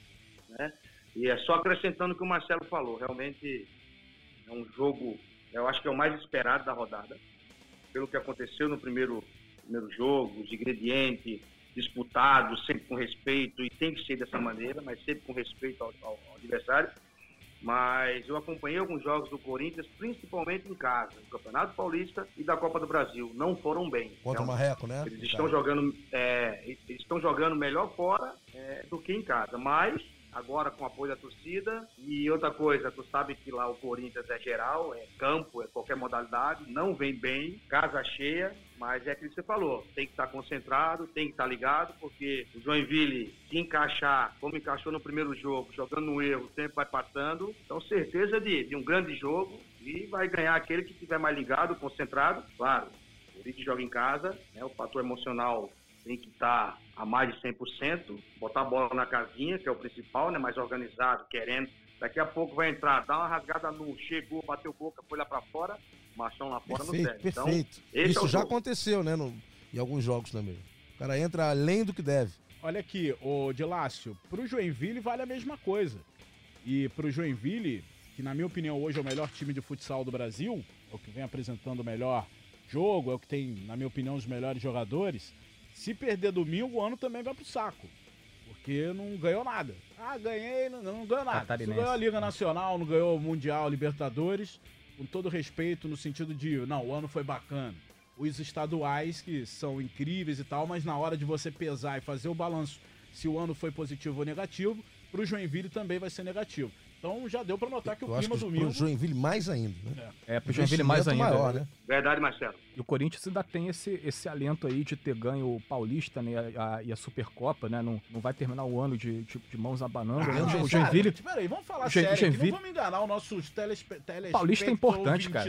né? E é só acrescentando o que o Marcelo falou, realmente é um jogo, eu acho que é o mais esperado da rodada, pelo que aconteceu no primeiro primeiro jogo, os ingredientes disputados, sempre com respeito, e tem que ser dessa maneira, mas sempre com respeito ao, ao, ao adversário. Mas eu acompanhei alguns jogos do Corinthians, principalmente em casa, no Campeonato Paulista e da Copa do Brasil. Não foram bem. Contra então, o Marreco, né? Eles estão jogando, é, eles estão jogando melhor fora é, do que em casa. Mas agora com apoio da torcida. E outra coisa, tu sabe que lá o Corinthians é geral, é campo, é qualquer modalidade, não vem bem, casa cheia, mas é aquilo que você falou, tem que estar concentrado, tem que estar ligado, porque o Joinville, se encaixar, como encaixou no primeiro jogo, jogando no erro, tempo vai passando, então certeza de, de um grande jogo e vai ganhar aquele que estiver mais ligado, concentrado, claro. O Corinthians joga em casa, né, o fator emocional tem que estar a mais de 100%, botar a bola na casinha, que é o principal, né, mais organizado, querendo Daqui a pouco vai entrar, dá uma rasgada no, chegou, bateu boca, foi lá pra fora, machão lá fora Perfeito, no pé. Então, perfeito. esse Isso é já jogo. aconteceu, né? no- em alguns jogos também. O cara entra além do que deve. Olha aqui, o Dilácio, pro Joinville vale a mesma coisa. E pro Joinville, que na minha opinião hoje é o melhor time de futsal do Brasil, é o que vem apresentando o melhor jogo, é o que tem, na minha opinião, os melhores jogadores. Se perder domingo, o ano também vai pro saco. Porque não ganhou nada. Ah, ganhei, não, não ganhou nada. Não ganhou a Liga Nacional, não ganhou o Mundial, Libertadores. Com todo respeito, no sentido de, não, o ano foi bacana. Os estaduais, que são incríveis e tal, mas na hora de você pesar e fazer o balanço se o ano foi positivo ou negativo, pro Joinville também vai ser negativo. Então já deu pra notar que Eu o clima que domingo. pro Joinville mais ainda, né? É, pro Joinville mais ainda. Maior, né? Verdade, Marcelo. E o Corinthians ainda tem esse, esse alento aí de ter ganho o Paulista né, a- a- e a Supercopa, né? Não, não vai terminar o ano de, de, de mãos abanando. né? Ah, Não, o Joinville, Peraí, vamos falar o sério aqui, Joinville- não vamos enganar os nossos telespe... telespectadores. Paulista é importante, cara.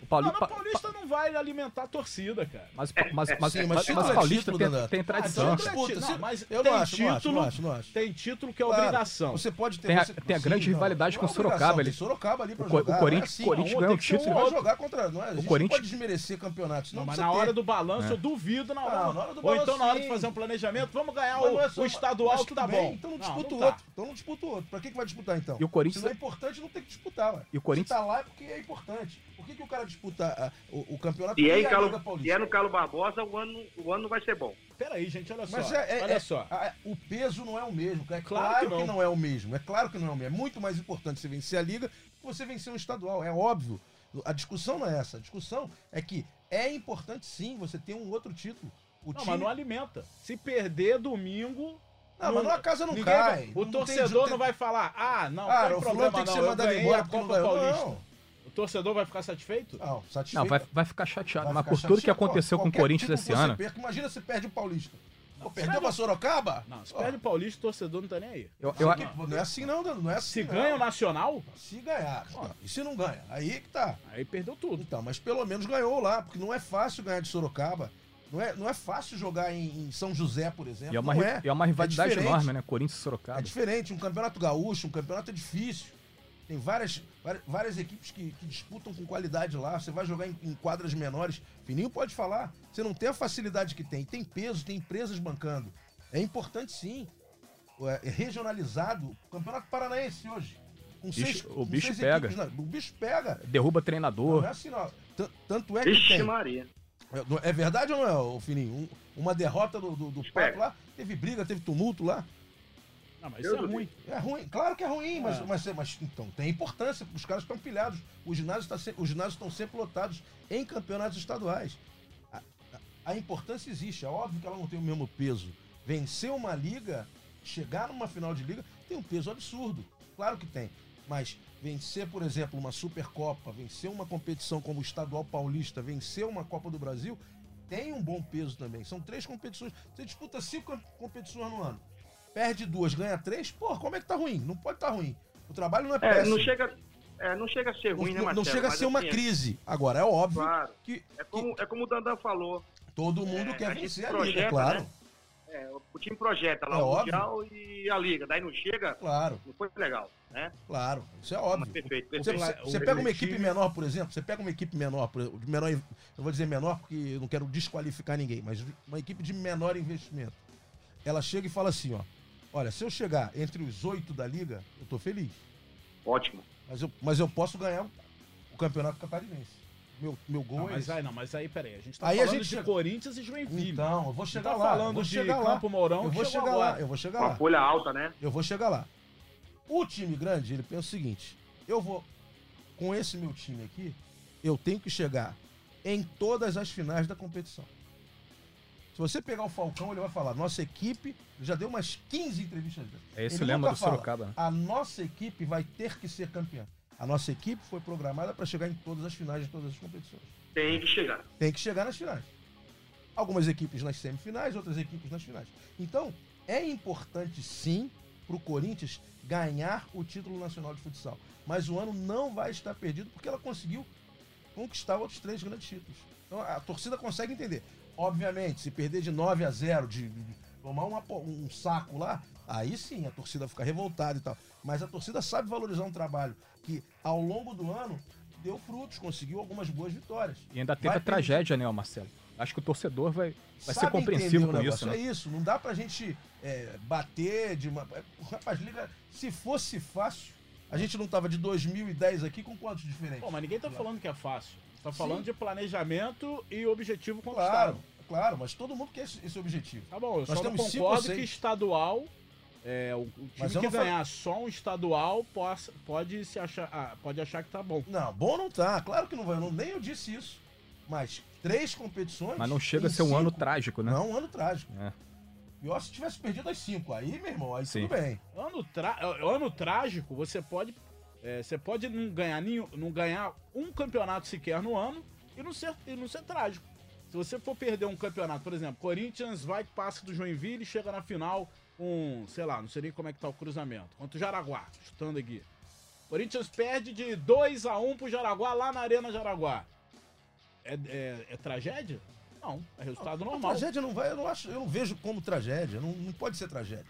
O Pauli, Não, mas pa- o Paulista não vai alimentar a torcida, cara. mas, mas, mas, Sim, mas, mas o é Paulista título, tem, tem tradição. Ah, disputa, não, mas eu tem não acho, título, não acho, não acho. Tem título que é Claro, obrigação. Você pode ter. Tem a- você- tem a grande não, rivalidade não com é o Sorocaba, obrigação, ele- Tem Sorocaba ali pra o Co- o jogar. Corinthians- não é assim, Corinthians ganhou o um título. Vai jogar contra. Não é, a gente Corinthians- não pode desmerecer campeonatos. Não, Não, mas precisa na ter. hora do balanço, É. eu duvido na hora. Ah, na hora do Ou então na hora de sim. fazer um planejamento, vamos ganhar o, é o estadual que tá bom. Então não disputa o outro. Então não disputa o outro. Pra que, que vai disputar então? E o Corinthians- Se não é importante, não tem que disputar, ué. E o Corinthians- Se tá lá é porque é importante. Por que, que o cara disputa ah, o, o campeonato E é, em a Calo, Liga Paulista? e é no Calo Barbosa, o ano, o ano vai ser bom. Peraí, gente, olha só. Mas é, é- olha é- só. a- o peso não é o mesmo. É Claro claro, que que, não. não. é o mesmo. É claro que não é o mesmo. É muito mais importante você vencer a liga que você vencer um estadual. É óbvio. A discussão não é essa. A discussão é que é importante sim você ter um outro título. O Não, time... mas não alimenta. Se perder domingo. Não, mas a casa não cai. vai- o Não torcedor tem- não vai falar, ah, não, Ah, tem o problema tem que não, ser mandado embora a porque não Copa. Paulista. Não. O torcedor vai ficar satisfeito? Não, satisfeito. Não, vai, vai ficar chateado. Vai mas ficar por tudo que chateado. aconteceu com o Corinthians esse ano. perca, imagina se perde o Paulista. Pô, Não, perdeu se pra Sorocaba? Não, se Ó, perde o Paulista, o torcedor não tá nem aí. Eu, eu, que- não é assim não, Dano, não é assim Se não. ganha o Nacional, Se ganhar. Não, E se não ganha? Aí que tá. aí perdeu tudo. Então, mas pelo menos ganhou lá, porque não é fácil ganhar de Sorocaba. Não é, não é fácil jogar em, em São José, por exemplo. e é uma, não é. e é uma rivalidade diferente. enorme, né? Corinthians e É Sorocaba. diferente. Um campeonato gaúcho, um campeonato é difícil. Tem várias, várias, várias equipes que, que disputam com qualidade lá. Você vai jogar em, em quadras menores. Fininho pode falar. Você não tem a facilidade que tem. Tem peso, tem empresas bancando. É importante sim. É regionalizado. O Campeonato Paranaense hoje. Com Bicho- o com bicho seis pega. equipes o bicho pega. Derruba Não treinador. é assim, não. Tan- Tanto é que Ixi, tem. Maria. É, não- É verdade ou não é, Fininho? Um- uma derrota do, do, do. Pato lá, teve briga, teve tumulto lá. Não, mas isso é ruim. É ruim, claro que é ruim, mas, É. mas, mas então tem importância, os caras estão pilhados. Os ginásios, tá se- os ginásios estão sempre lotados em campeonatos estaduais. A, a- a importância existe, é óbvio que ela não tem o mesmo peso. Vencer uma liga, chegar numa final de liga, tem um peso absurdo. Claro que tem. Mas vencer, por exemplo, uma Supercopa, vencer uma competição como o Estadual Paulista, vencer uma Copa do Brasil, tem um bom peso também. São três competições. Você disputa cinco com- competições no ano. Perde duas, ganha três, pô, como é que tá ruim? Não pode estar ruim. O trabalho não é É, péssimo. não chega, é, não chega a ser Não- ruim, né, não- Marcelo? não chega a Mas, ser uma assim, é- crise. Agora, é óbvio Claro. que, É como, é como o Dandan falou. todo mundo É, quer a vencer a liga, projeta, claro. né? É, o time projeta lá É o óbvio. Mundial e a Liga. Daí não chega, Claro, não foi legal, né? claro. Isso é Mas óbvio. perfeito, Você, perfeito. você- você pega uma equipe menor, por exemplo, você pega uma equipe menor, por exemplo, de menor, eu vou dizer menor porque eu não quero desqualificar ninguém, mas uma equipe de menor investimento. Ela chega e fala assim, ó, olha, se eu chegar entre os oito da liga, eu tô feliz, Ótimo. mas eu, mas eu posso ganhar o, campeonato catarinense. Meu, meu gol Não, é mas esse. aí não, mas aí peraí, a gente tá Aí a falando gente de chega- Corinthians e Joinville. Então, eu vou chegar tá lá, eu falando vou de chegar lá. Campo Mourão, Eu vou chegar lá, agora. eu vou chegar Uma lá. folha alta, né? Eu vou chegar lá. O time grande, ele pensa o seguinte: eu vou, com esse meu time aqui, eu tenho que chegar em todas as finais da competição. Se você pegar o Falcão, ele vai falar: nossa equipe, já deu umas 15 entrevistas. É esse Ele o lema nunca do fala, Sorocaba. né? A nossa equipe vai ter que ser campeã. A nossa equipe foi programada para chegar em todas as finais de todas as competições. Tem que chegar. Tem que chegar nas finais. Algumas equipes nas semifinais, outras equipes nas finais. Então, é importante sim para o Corinthians ganhar o título nacional de futsal. Mas o ano não vai estar perdido porque ela conseguiu conquistar outros três grandes títulos. Então a torcida consegue entender. Obviamente, se perder de 9 a 0, de, de tomar uma um saco lá, Aí sim, a torcida fica revoltada e tal. Mas a torcida sabe valorizar um trabalho que, ao longo do ano, deu frutos, conseguiu algumas boas vitórias. E ainda teve Vai a tragédia, né, Marcelo? Acho que o torcedor vai, vai ser compreensivo com isso. Né? É isso, não dá pra gente é, bater de uma. é, Rapaz, liga. Se fosse fácil, a gente não tava de 2010 aqui com quantos diferentes? Pô, mas ninguém tá falando que é fácil. Tá Sim. falando de planejamento e objetivo Claro, conquistado. claro, mas todo mundo quer esse, esse objetivo. Tá bom, eu Nós só não temos cinco concordo que estadual. É, o, o time que não ganhar só um estadual possa, pode, se achar, ah, pode achar que tá bom. Não, bom não tá, claro que não vai, não, nem eu disse isso. Mas três competições. Mas não chega a ser um ano cinco, trágico, né? Não, um ano trágico. É. Pior se tivesse perdido as cinco. Aí, meu irmão, aí Sim. tudo bem. Ano, tra- ano trágico, você pode. É, você pode não ganhar, nenhum, não ganhar um campeonato sequer no ano e não, ser, e não ser trágico. Se você for perder um campeonato, por exemplo, Corinthians vai que passa do Joinville e chega na final com, sei lá, não sei nem como é que tá o cruzamento. Contra o Jaraguá, chutando aqui. Corinthians perde de 2 a 1 pro Jaraguá lá na Arena Jaraguá. É, é- é tragédia? Não, é resultado A normal. tragédia não vai, eu não acho, eu não vejo como tragédia. Não, não pode ser tragédia.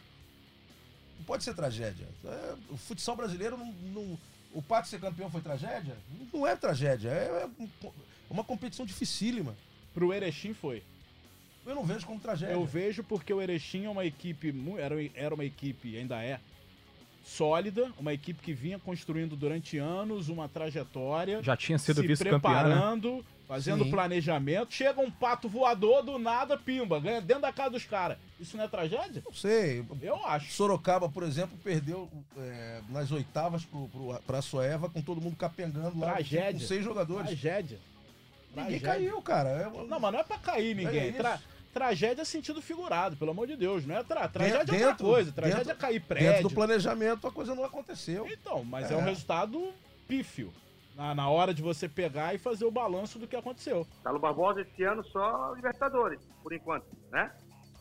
Não pode ser tragédia. É, o futsal brasileiro não, não- O Pato ser campeão foi tragédia? Não é tragédia. É, é uma competição dificílima. Pro Erechim foi. Eu não vejo como tragédia. Eu vejo porque o Erechim é uma equipe, era, era uma equipe, ainda é, sólida, uma equipe que vinha construindo durante anos uma trajetória, Já tinha sido se vice-campeão, né? preparando, fazendo Sim. planejamento, chega um pato voador do nada, pimba, ganha dentro da casa dos caras. Isso não é tragédia? Não sei. Eu acho. Sorocaba, por exemplo, perdeu é, nas oitavas pro, pro, pra Soeva com todo mundo capengando lá Tragédia. com seis jogadores. Tragédia. Ninguém Tragédia. caiu, cara. É, Não, mas não é pra cair ninguém. isso. Tra- tragédia é sentido figurado, pelo amor de Deus. Não é tra... Tragédia é outra dentro- coisa. Tragédia dentro- é cair Dentro prédio. do planejamento a coisa não aconteceu. Então, mas é, um É. resultado pífio. Na, na hora de você pegar e fazer o balanço do que aconteceu. Galo Barbosa esse ano só Libertadores, por enquanto, né?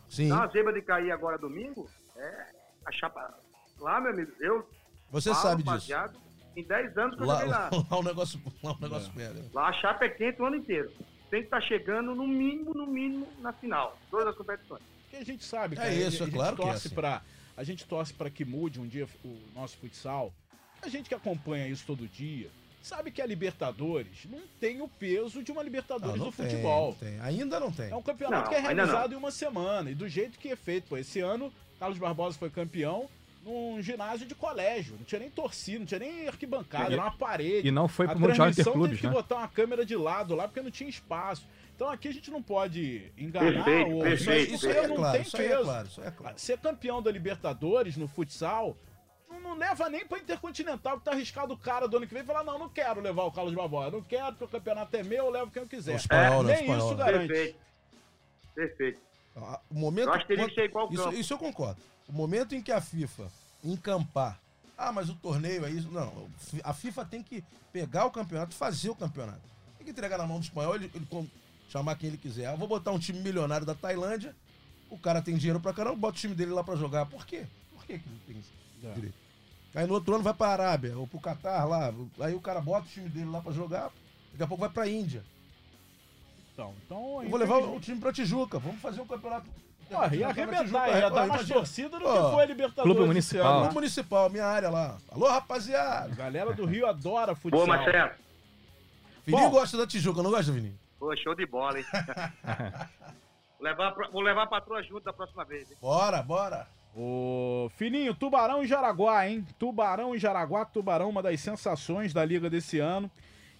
Sim. Então a zebra de cair agora domingo é a chapa. Lá, meu amigo, eu Você falo sabe disso. baseado em 10 anos que eu Lá, lá. lá, o negócio, lá o negócio pega. Lá a chapa é quente o ano inteiro. Tem que estar chegando no mínimo, no mínimo, na final. Todas as competições. Porque a gente sabe, É cara. isso, a, é gente claro que é torce assim. pra, A gente torce para que mude um dia o nosso futsal. A gente que acompanha isso todo dia sabe que a Libertadores não tem o peso de uma Libertadores Não, não do tem, futebol. não tem. Ainda não tem. É um campeonato Não, que é realizado em uma semana. E do jeito que é feito, pô. Esse ano, Carlos Barbosa foi campeão num ginásio de colégio. Não tinha nem torcida, não tinha nem arquibancada, E- era uma parede. E não foi a pro Mundial transmissão Interclubes, teve que né? botar uma câmera de lado lá porque não tinha espaço. Então aqui a gente não pode enganar Perfeito, ou perfeito, isso aí é não claro, tem isso é peso. claro, isso é claro. Ser campeão da Libertadores no futsal não, não leva nem pra Intercontinental, que tá arriscado o cara do ano que vem e falar: não, não quero levar o Carlos Barbosa, não quero, porque o campeonato é meu, eu levo quem eu quiser. O espanhol, né? O nem espanhol, isso garante. Perfeito. Perfeito. Ah, O momento Eu acho que teria que ser igual isso, isso eu concordo. O momento em que a FIFA encampar, ah, mas o torneio é isso. Não, a FIFA tem que pegar o campeonato, fazer o campeonato. Tem que entregar na mão do espanhol, ele, ele chamar quem ele quiser. Ah, vou botar um time milionário da Tailândia, o cara tem dinheiro pra caramba, bota o time dele lá pra jogar. Por quê? Por que, que não tem É. direito? Aí no outro ano vai pra Arábia ou pro Catar lá, aí o cara bota o time dele lá pra jogar, daqui a pouco vai pra Índia. Então, então Eu vou levar o time pra Tijuca, vamos fazer um campeonato. Porra, ia arrebentar, ia ó, dar mais torcida do que foi a Libertadores. Clube Municipal. Clube? Municipal, minha área lá. Alô, rapaziada. Galera do Rio adora futsal. Boa, Marcelo. Vininho gosta da Tijuca, não gosta, Vininho? Pô, show de bola, hein? vou, levar, vou levar a patroa junto da próxima vez, hein? Bora, bora. Ô, Fininho, Tubarão e Jaraguá, hein? Tubarão e Jaraguá, Tubarão, uma das sensações da liga desse ano.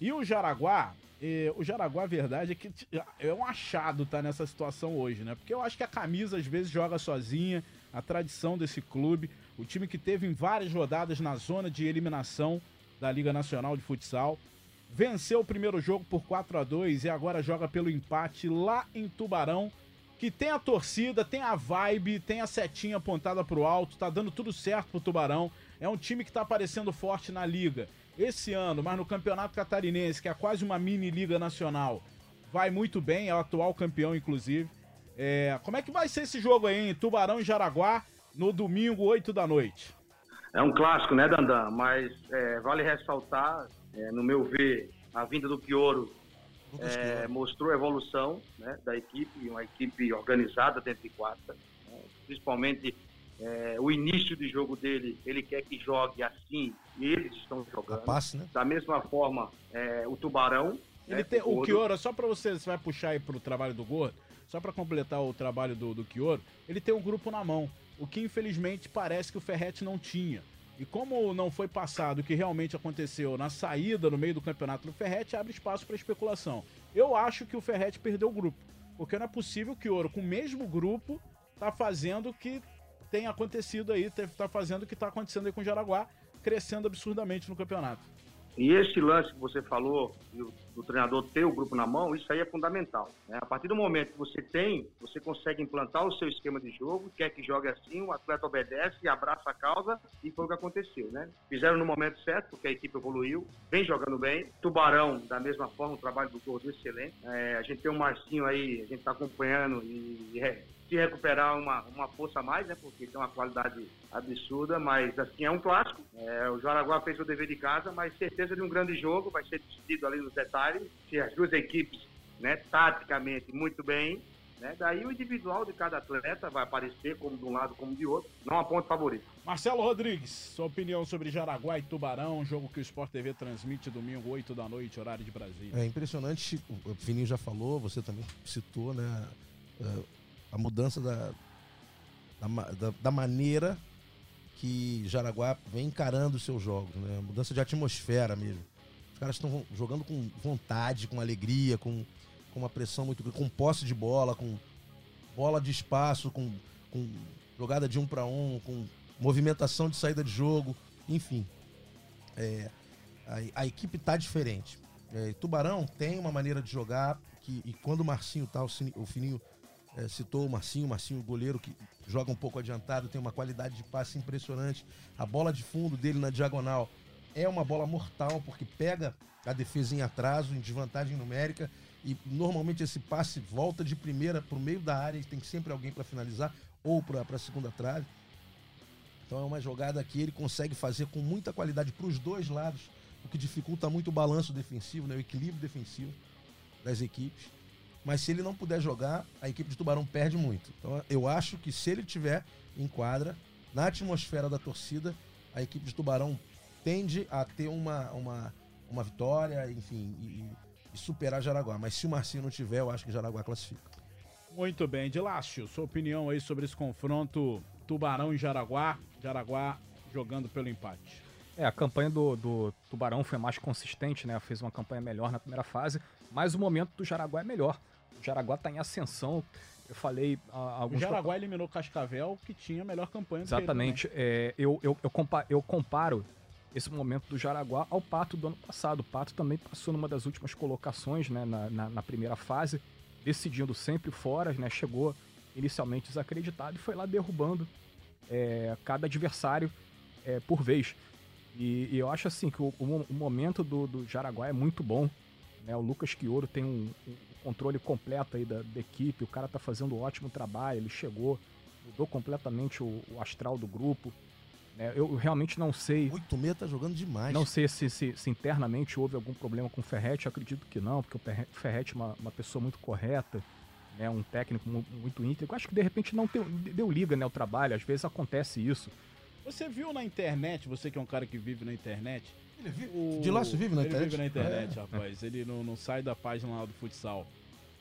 E o Jaraguá, eh, o Jaraguá, a verdade é que t- é um achado tá nessa situação hoje, né? Porque eu acho que a camisa às vezes joga sozinha, a tradição desse clube, o time que teve em várias rodadas na zona de eliminação da Liga Nacional de Futsal. Venceu o primeiro jogo por 4 a 2 e agora joga pelo empate lá em Tubarão que tem a torcida, tem a vibe, tem a setinha apontada pro alto, tá dando tudo certo pro Tubarão. É um time que tá aparecendo forte na liga. Esse ano, mas no Campeonato Catarinense, que é quase uma mini liga nacional, vai muito bem, é o atual campeão, inclusive. É, como é que vai ser esse jogo aí, hein? Tubarão e Jaraguá, no domingo, 8 da noite. É um clássico, né, Dandan? Mas é, vale ressaltar, é, no meu ver, a vinda do Pioro é, mostrou a evolução né, da equipe, uma equipe organizada dentro de quadra, né, principalmente é, o início de jogo dele, ele quer que jogue assim, e eles estão jogando. passe, né? Da mesma forma, é, o Tubarão. Ele né, tem, o. Kioro, só pra você, você vai puxar aí pro trabalho do Gordo, só pra completar o trabalho do, do Kioro, ele tem um grupo na mão, o que infelizmente parece que o Ferretti não tinha. E como não foi passado o que realmente aconteceu na saída no meio do campeonato do Ferretti, abre espaço para especulação. Eu acho que o Ferretti perdeu o grupo, porque não é possível que o Ouro, com o mesmo grupo, tá fazendo o que tem acontecido aí, tá fazendo o que tá acontecendo aí com o Jaraguá, crescendo absurdamente no campeonato. E esse lance que você falou, do, do treinador ter o grupo na mão, isso aí é fundamental. né? A partir do momento que você tem, você consegue implantar o seu esquema de jogo, quer que jogue assim, o atleta obedece, abraça a causa, e foi o que aconteceu, né? Fizeram no momento certo, porque a equipe evoluiu, vem jogando bem. Tubarão, da mesma forma, o trabalho do Gordo excelente. É, a gente tem o Marcinho aí, a gente está acompanhando e é, se recuperar uma, uma força a mais, né? Porque tem uma qualidade absurda, mas assim, é um clássico. É, o Jaraguá fez o dever de casa, mas certeza de um grande jogo, vai ser decidido ali nos detalhes. Se as duas equipes, né, taticamente, muito bem, né? Daí o individual de cada atleta vai aparecer como de um lado como de outro. Não há ponto favorito. Marcelo Rodrigues, sua opinião sobre Jaraguá e Tubarão, jogo que o Sport TV transmite domingo, 8 da noite, horário de Brasília. É impressionante, o Fininho já falou, você também citou, né? A mudança da, da, da- maneira que Jaraguá vem encarando os seus jogos, né? Mudança de atmosfera mesmo. Os caras estão jogando com vontade, com alegria, com, com uma pressão muito grande, com posse de bola, com bola de espaço, com, com jogada de um para um, com movimentação de saída de jogo, enfim. É, a, a equipe tá diferente. É, Tubarão tem uma maneira de jogar que, e quando o Marcinho tá, o, o Fininho é, citou o Marcinho, o Marcinho, goleiro que joga um pouco adiantado, tem uma qualidade de passe impressionante. A bola de fundo dele na diagonal é uma bola mortal, porque pega a defesa em atraso, em desvantagem numérica, e normalmente esse passe volta de primeira para o meio da área, e tem sempre alguém para finalizar, ou para a segunda trave. Então é uma jogada que ele consegue fazer com muita qualidade para os dois lados, o que dificulta muito o balanço defensivo, né, o equilíbrio defensivo das equipes. Mas se ele não puder jogar, a equipe de Tubarão perde muito. Então eu acho que se ele tiver em quadra, na atmosfera da torcida, a equipe de Tubarão tende a ter uma, uma, uma vitória, enfim, e, e superar Jaraguá. Mas se o Marcinho não tiver, eu acho que Jaraguá classifica. Muito bem, Dilácio, sua opinião aí sobre esse confronto Tubarão e Jaraguá. Jaraguá jogando pelo empate. É, a campanha do, do Tubarão foi mais consistente, né? Fez uma campanha melhor na primeira fase, mas o momento do Jaraguá é melhor. O Jaraguá tá em ascensão. Eu falei O alguns Jaraguá eliminou Cascavel, que tinha a melhor campanha do Exatamente. É, eu, eu, eu, compa- eu comparo esse momento do Jaraguá ao Pato do ano passado. O Pato também passou numa das últimas colocações né, na, na, na primeira fase, decidindo sempre fora, né, chegou inicialmente desacreditado e foi lá derrubando é, cada adversário é, por vez. E, e eu acho assim que o, o o momento do, do Jaraguá é muito bom. Né? O Lucas Quioro tem um controle completo aí da, da equipe, o cara tá fazendo um ótimo trabalho, ele chegou, mudou completamente o, o astral do grupo. né? Eu realmente não sei. O Itumê tá jogando demais. Não sei se, se- se internamente houve algum problema com o Ferretti, eu acredito que não, porque o Ferre- Ferretti é uma, uma pessoa muito correta, né, um técnico mu- muito íntegro. Acho que de repente não deu, deu liga né, ao trabalho, às vezes acontece isso. Você viu na internet, você que é um cara que vive na internet. Ele vive, o- De Lácio vive na ele internet? vive na internet, É. rapaz. Ele não, não sai da página lá do futsal.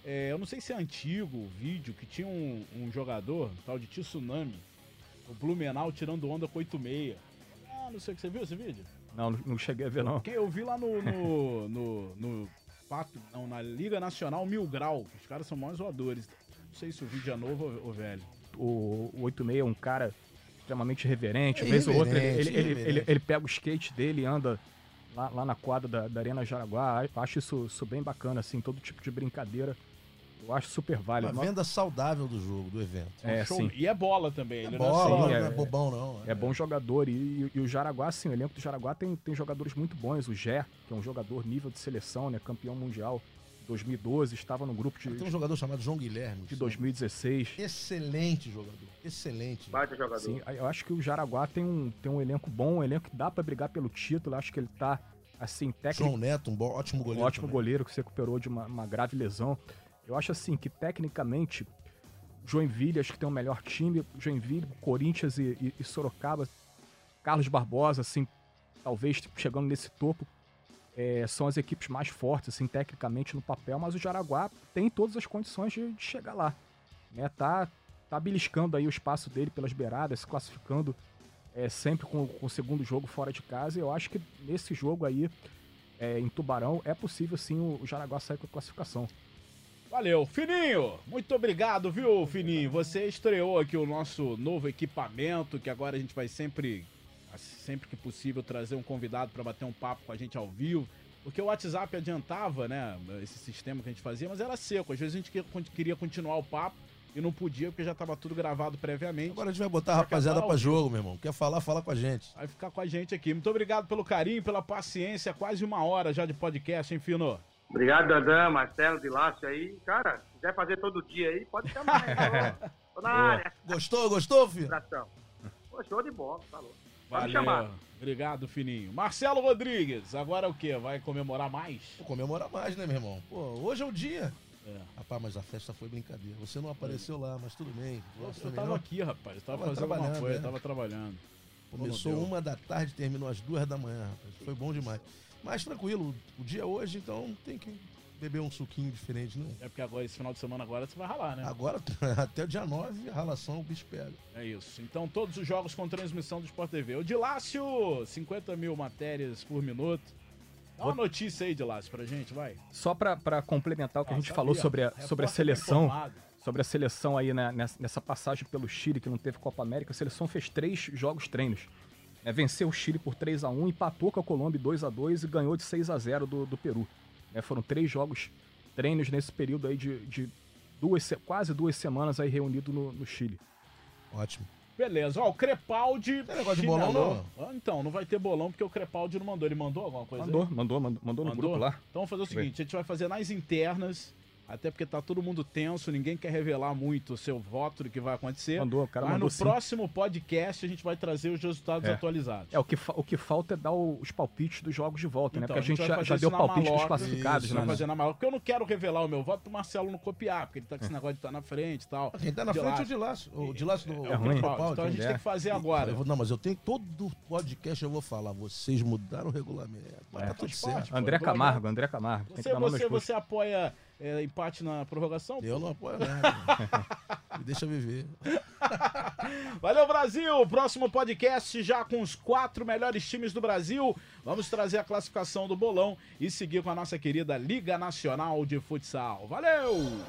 É, eu não sei se é antigo o vídeo que tinha um, um jogador, tal de Tsunami, o Blumenau tirando onda com 86. Ah, não sei o que você viu esse vídeo? Não, não- cheguei a ver, não. Porque eu vi lá no. no, no, no Pato, não, na Liga Nacional Mil Grau. que Os caras são mais zoadores. Não sei se o vídeo é novo ou, ou velho. O, o 86 é um cara extremamente reverente. É Às vezes o outro, ele, irreverente, ele, ele, ele- ele pega o skate dele e anda lá, lá na quadra da, da Arena Jaraguá. Acho isso, isso bem bacana, assim, todo tipo de brincadeira. Eu acho super válido. Uma venda saudável do jogo, do evento. É, Show- sim. E é bola também. Ele É não é bola, não é, é- bobão, não. É bom jogador. E, e- e o Jaraguá, assim, o elenco do Jaraguá tem, tem jogadores muito bons. O Gé, que é um jogador nível de seleção, né? Campeão mundial 2012, estava no grupo de, Tem um jogador chamado João Guilherme. de 2016. Excelente jogador. Excelente. Baita jogador. Sim, eu acho que o Jaraguá tem um, tem um elenco bom, um elenco que dá pra brigar pelo título. Eu acho que ele tá, assim, técnico, João Neto, um bo- ótimo um goleiro. ótimo também. goleiro que se recuperou de uma, uma grave lesão. Eu acho, assim, que tecnicamente Joinville, acho que tem o melhor time. Joinville, Corinthians e, e, e Sorocaba. Carlos Barbosa, assim, talvez chegando nesse topo. É, são as equipes mais fortes, assim, tecnicamente no papel, mas o Jaraguá tem todas as condições de, de chegar lá. Né? Tá, tá beliscando aí o espaço dele pelas beiradas, se classificando é, sempre com, com o segundo jogo fora de casa. E eu acho que nesse jogo aí, é, em Tubarão, é possível sim o, o Jaraguá sair com a classificação. Valeu, Fininho! Muito obrigado, viu, Fininho? Você estreou aqui o nosso novo equipamento, que agora a gente vai sempre sempre que possível, trazer um convidado para bater um papo com a gente ao vivo. Porque o WhatsApp adiantava, né? Esse sistema que a gente fazia, mas era seco. Às vezes a gente queria continuar o papo e não podia porque já estava tudo gravado previamente. Agora a gente vai botar a rapaziada para jogo, meu irmão. Quer falar, fala com a gente. Vai ficar com a gente aqui. Muito obrigado pelo carinho, pela paciência. Quase uma hora já de podcast, hein, Fino? Obrigado, Dandan, Marcelo, Dilácio aí. Cara, se quiser fazer todo dia aí, pode chamar. Tô na área. Gostou, gostou, filho? Gostou de bola, falou. Valeu. chamar. Obrigado, Fininho. Marcelo Rodrigues, agora o quê? Vai comemorar mais? Vou comemorar mais, né, meu irmão? Pô, hoje é o dia. É. Rapaz, mas a festa foi brincadeira. Você não apareceu lá, mas tudo bem. eu tava aqui, rapaz. Eu tava, tava fazendo alguma coisa, é. tava trabalhando. Começou uma da tarde, terminou às duas da manhã, rapaz. Foi bom demais. Mas tranquilo, o dia é hoje, então tem que beber um suquinho diferente, né? É porque agora, esse final de semana agora, você vai ralar, né? Agora, até o dia 9, a ralação o bicho pega. É isso. Então, todos os jogos com transmissão do Sport TV. O Dilácio, 50 mil matérias por minuto. Dá uma notícia aí, Dilácio, pra gente, vai. Só pra, pra complementar o que ah, a gente sabia. falou sobre a, sobre a seleção. Sobre a seleção aí né, nessa passagem pelo Chile, que não teve Copa América, a seleção fez três jogos treinos. É, venceu o Chile por 3 a 1 empatou com a Colômbia 2 a 2 e ganhou de 6 a 0 do, do Peru. É, foram três jogos, treinos nesse período aí de, de duas, quase duas semanas aí reunido no, no Chile. Ótimo. Beleza, ó, o Crepaldi. Tem negócio de bolão, não? Ah, então, não vai ter bolão porque o Crepaldi não mandou. Ele mandou alguma coisa? Mandou, mandou, mandou, mandou, no grupo lá. Então vamos fazer o seguinte: a gente vai fazer nas internas até porque tá todo mundo tenso, ninguém quer revelar muito o seu voto do que vai acontecer. Mandou, o cara Mas mandou no sim. próximo podcast a gente vai trazer os resultados é. atualizados. É, o que, o que falta é dar os palpites dos jogos de volta, né? então, né? Porque a gente, a gente já, já deu palpite dos classificados, isso, né? Vai fazer na maloca, porque eu não quero revelar o meu voto pro Marcelo não copiar, porque ele tá com esse negócio de estar tá na frente e tal. Quem tá na de frente é o de laço. O de laço do é, é ruim. Então a gente é. tem que fazer agora. Vou, não, mas eu tenho todo podcast eu vou falar. Vocês mudaram o regulamento. Mas é. tá tudo certo. André Camargo, André Camargo. Você, você, você apoia é, empate na prorrogação? Eu não apoio nada. Me deixa viver. Valeu, Brasil! Próximo podcast já com os quatro melhores times do Brasil. Vamos trazer a classificação do bolão e seguir com a nossa querida Liga Nacional de Futsal. Valeu!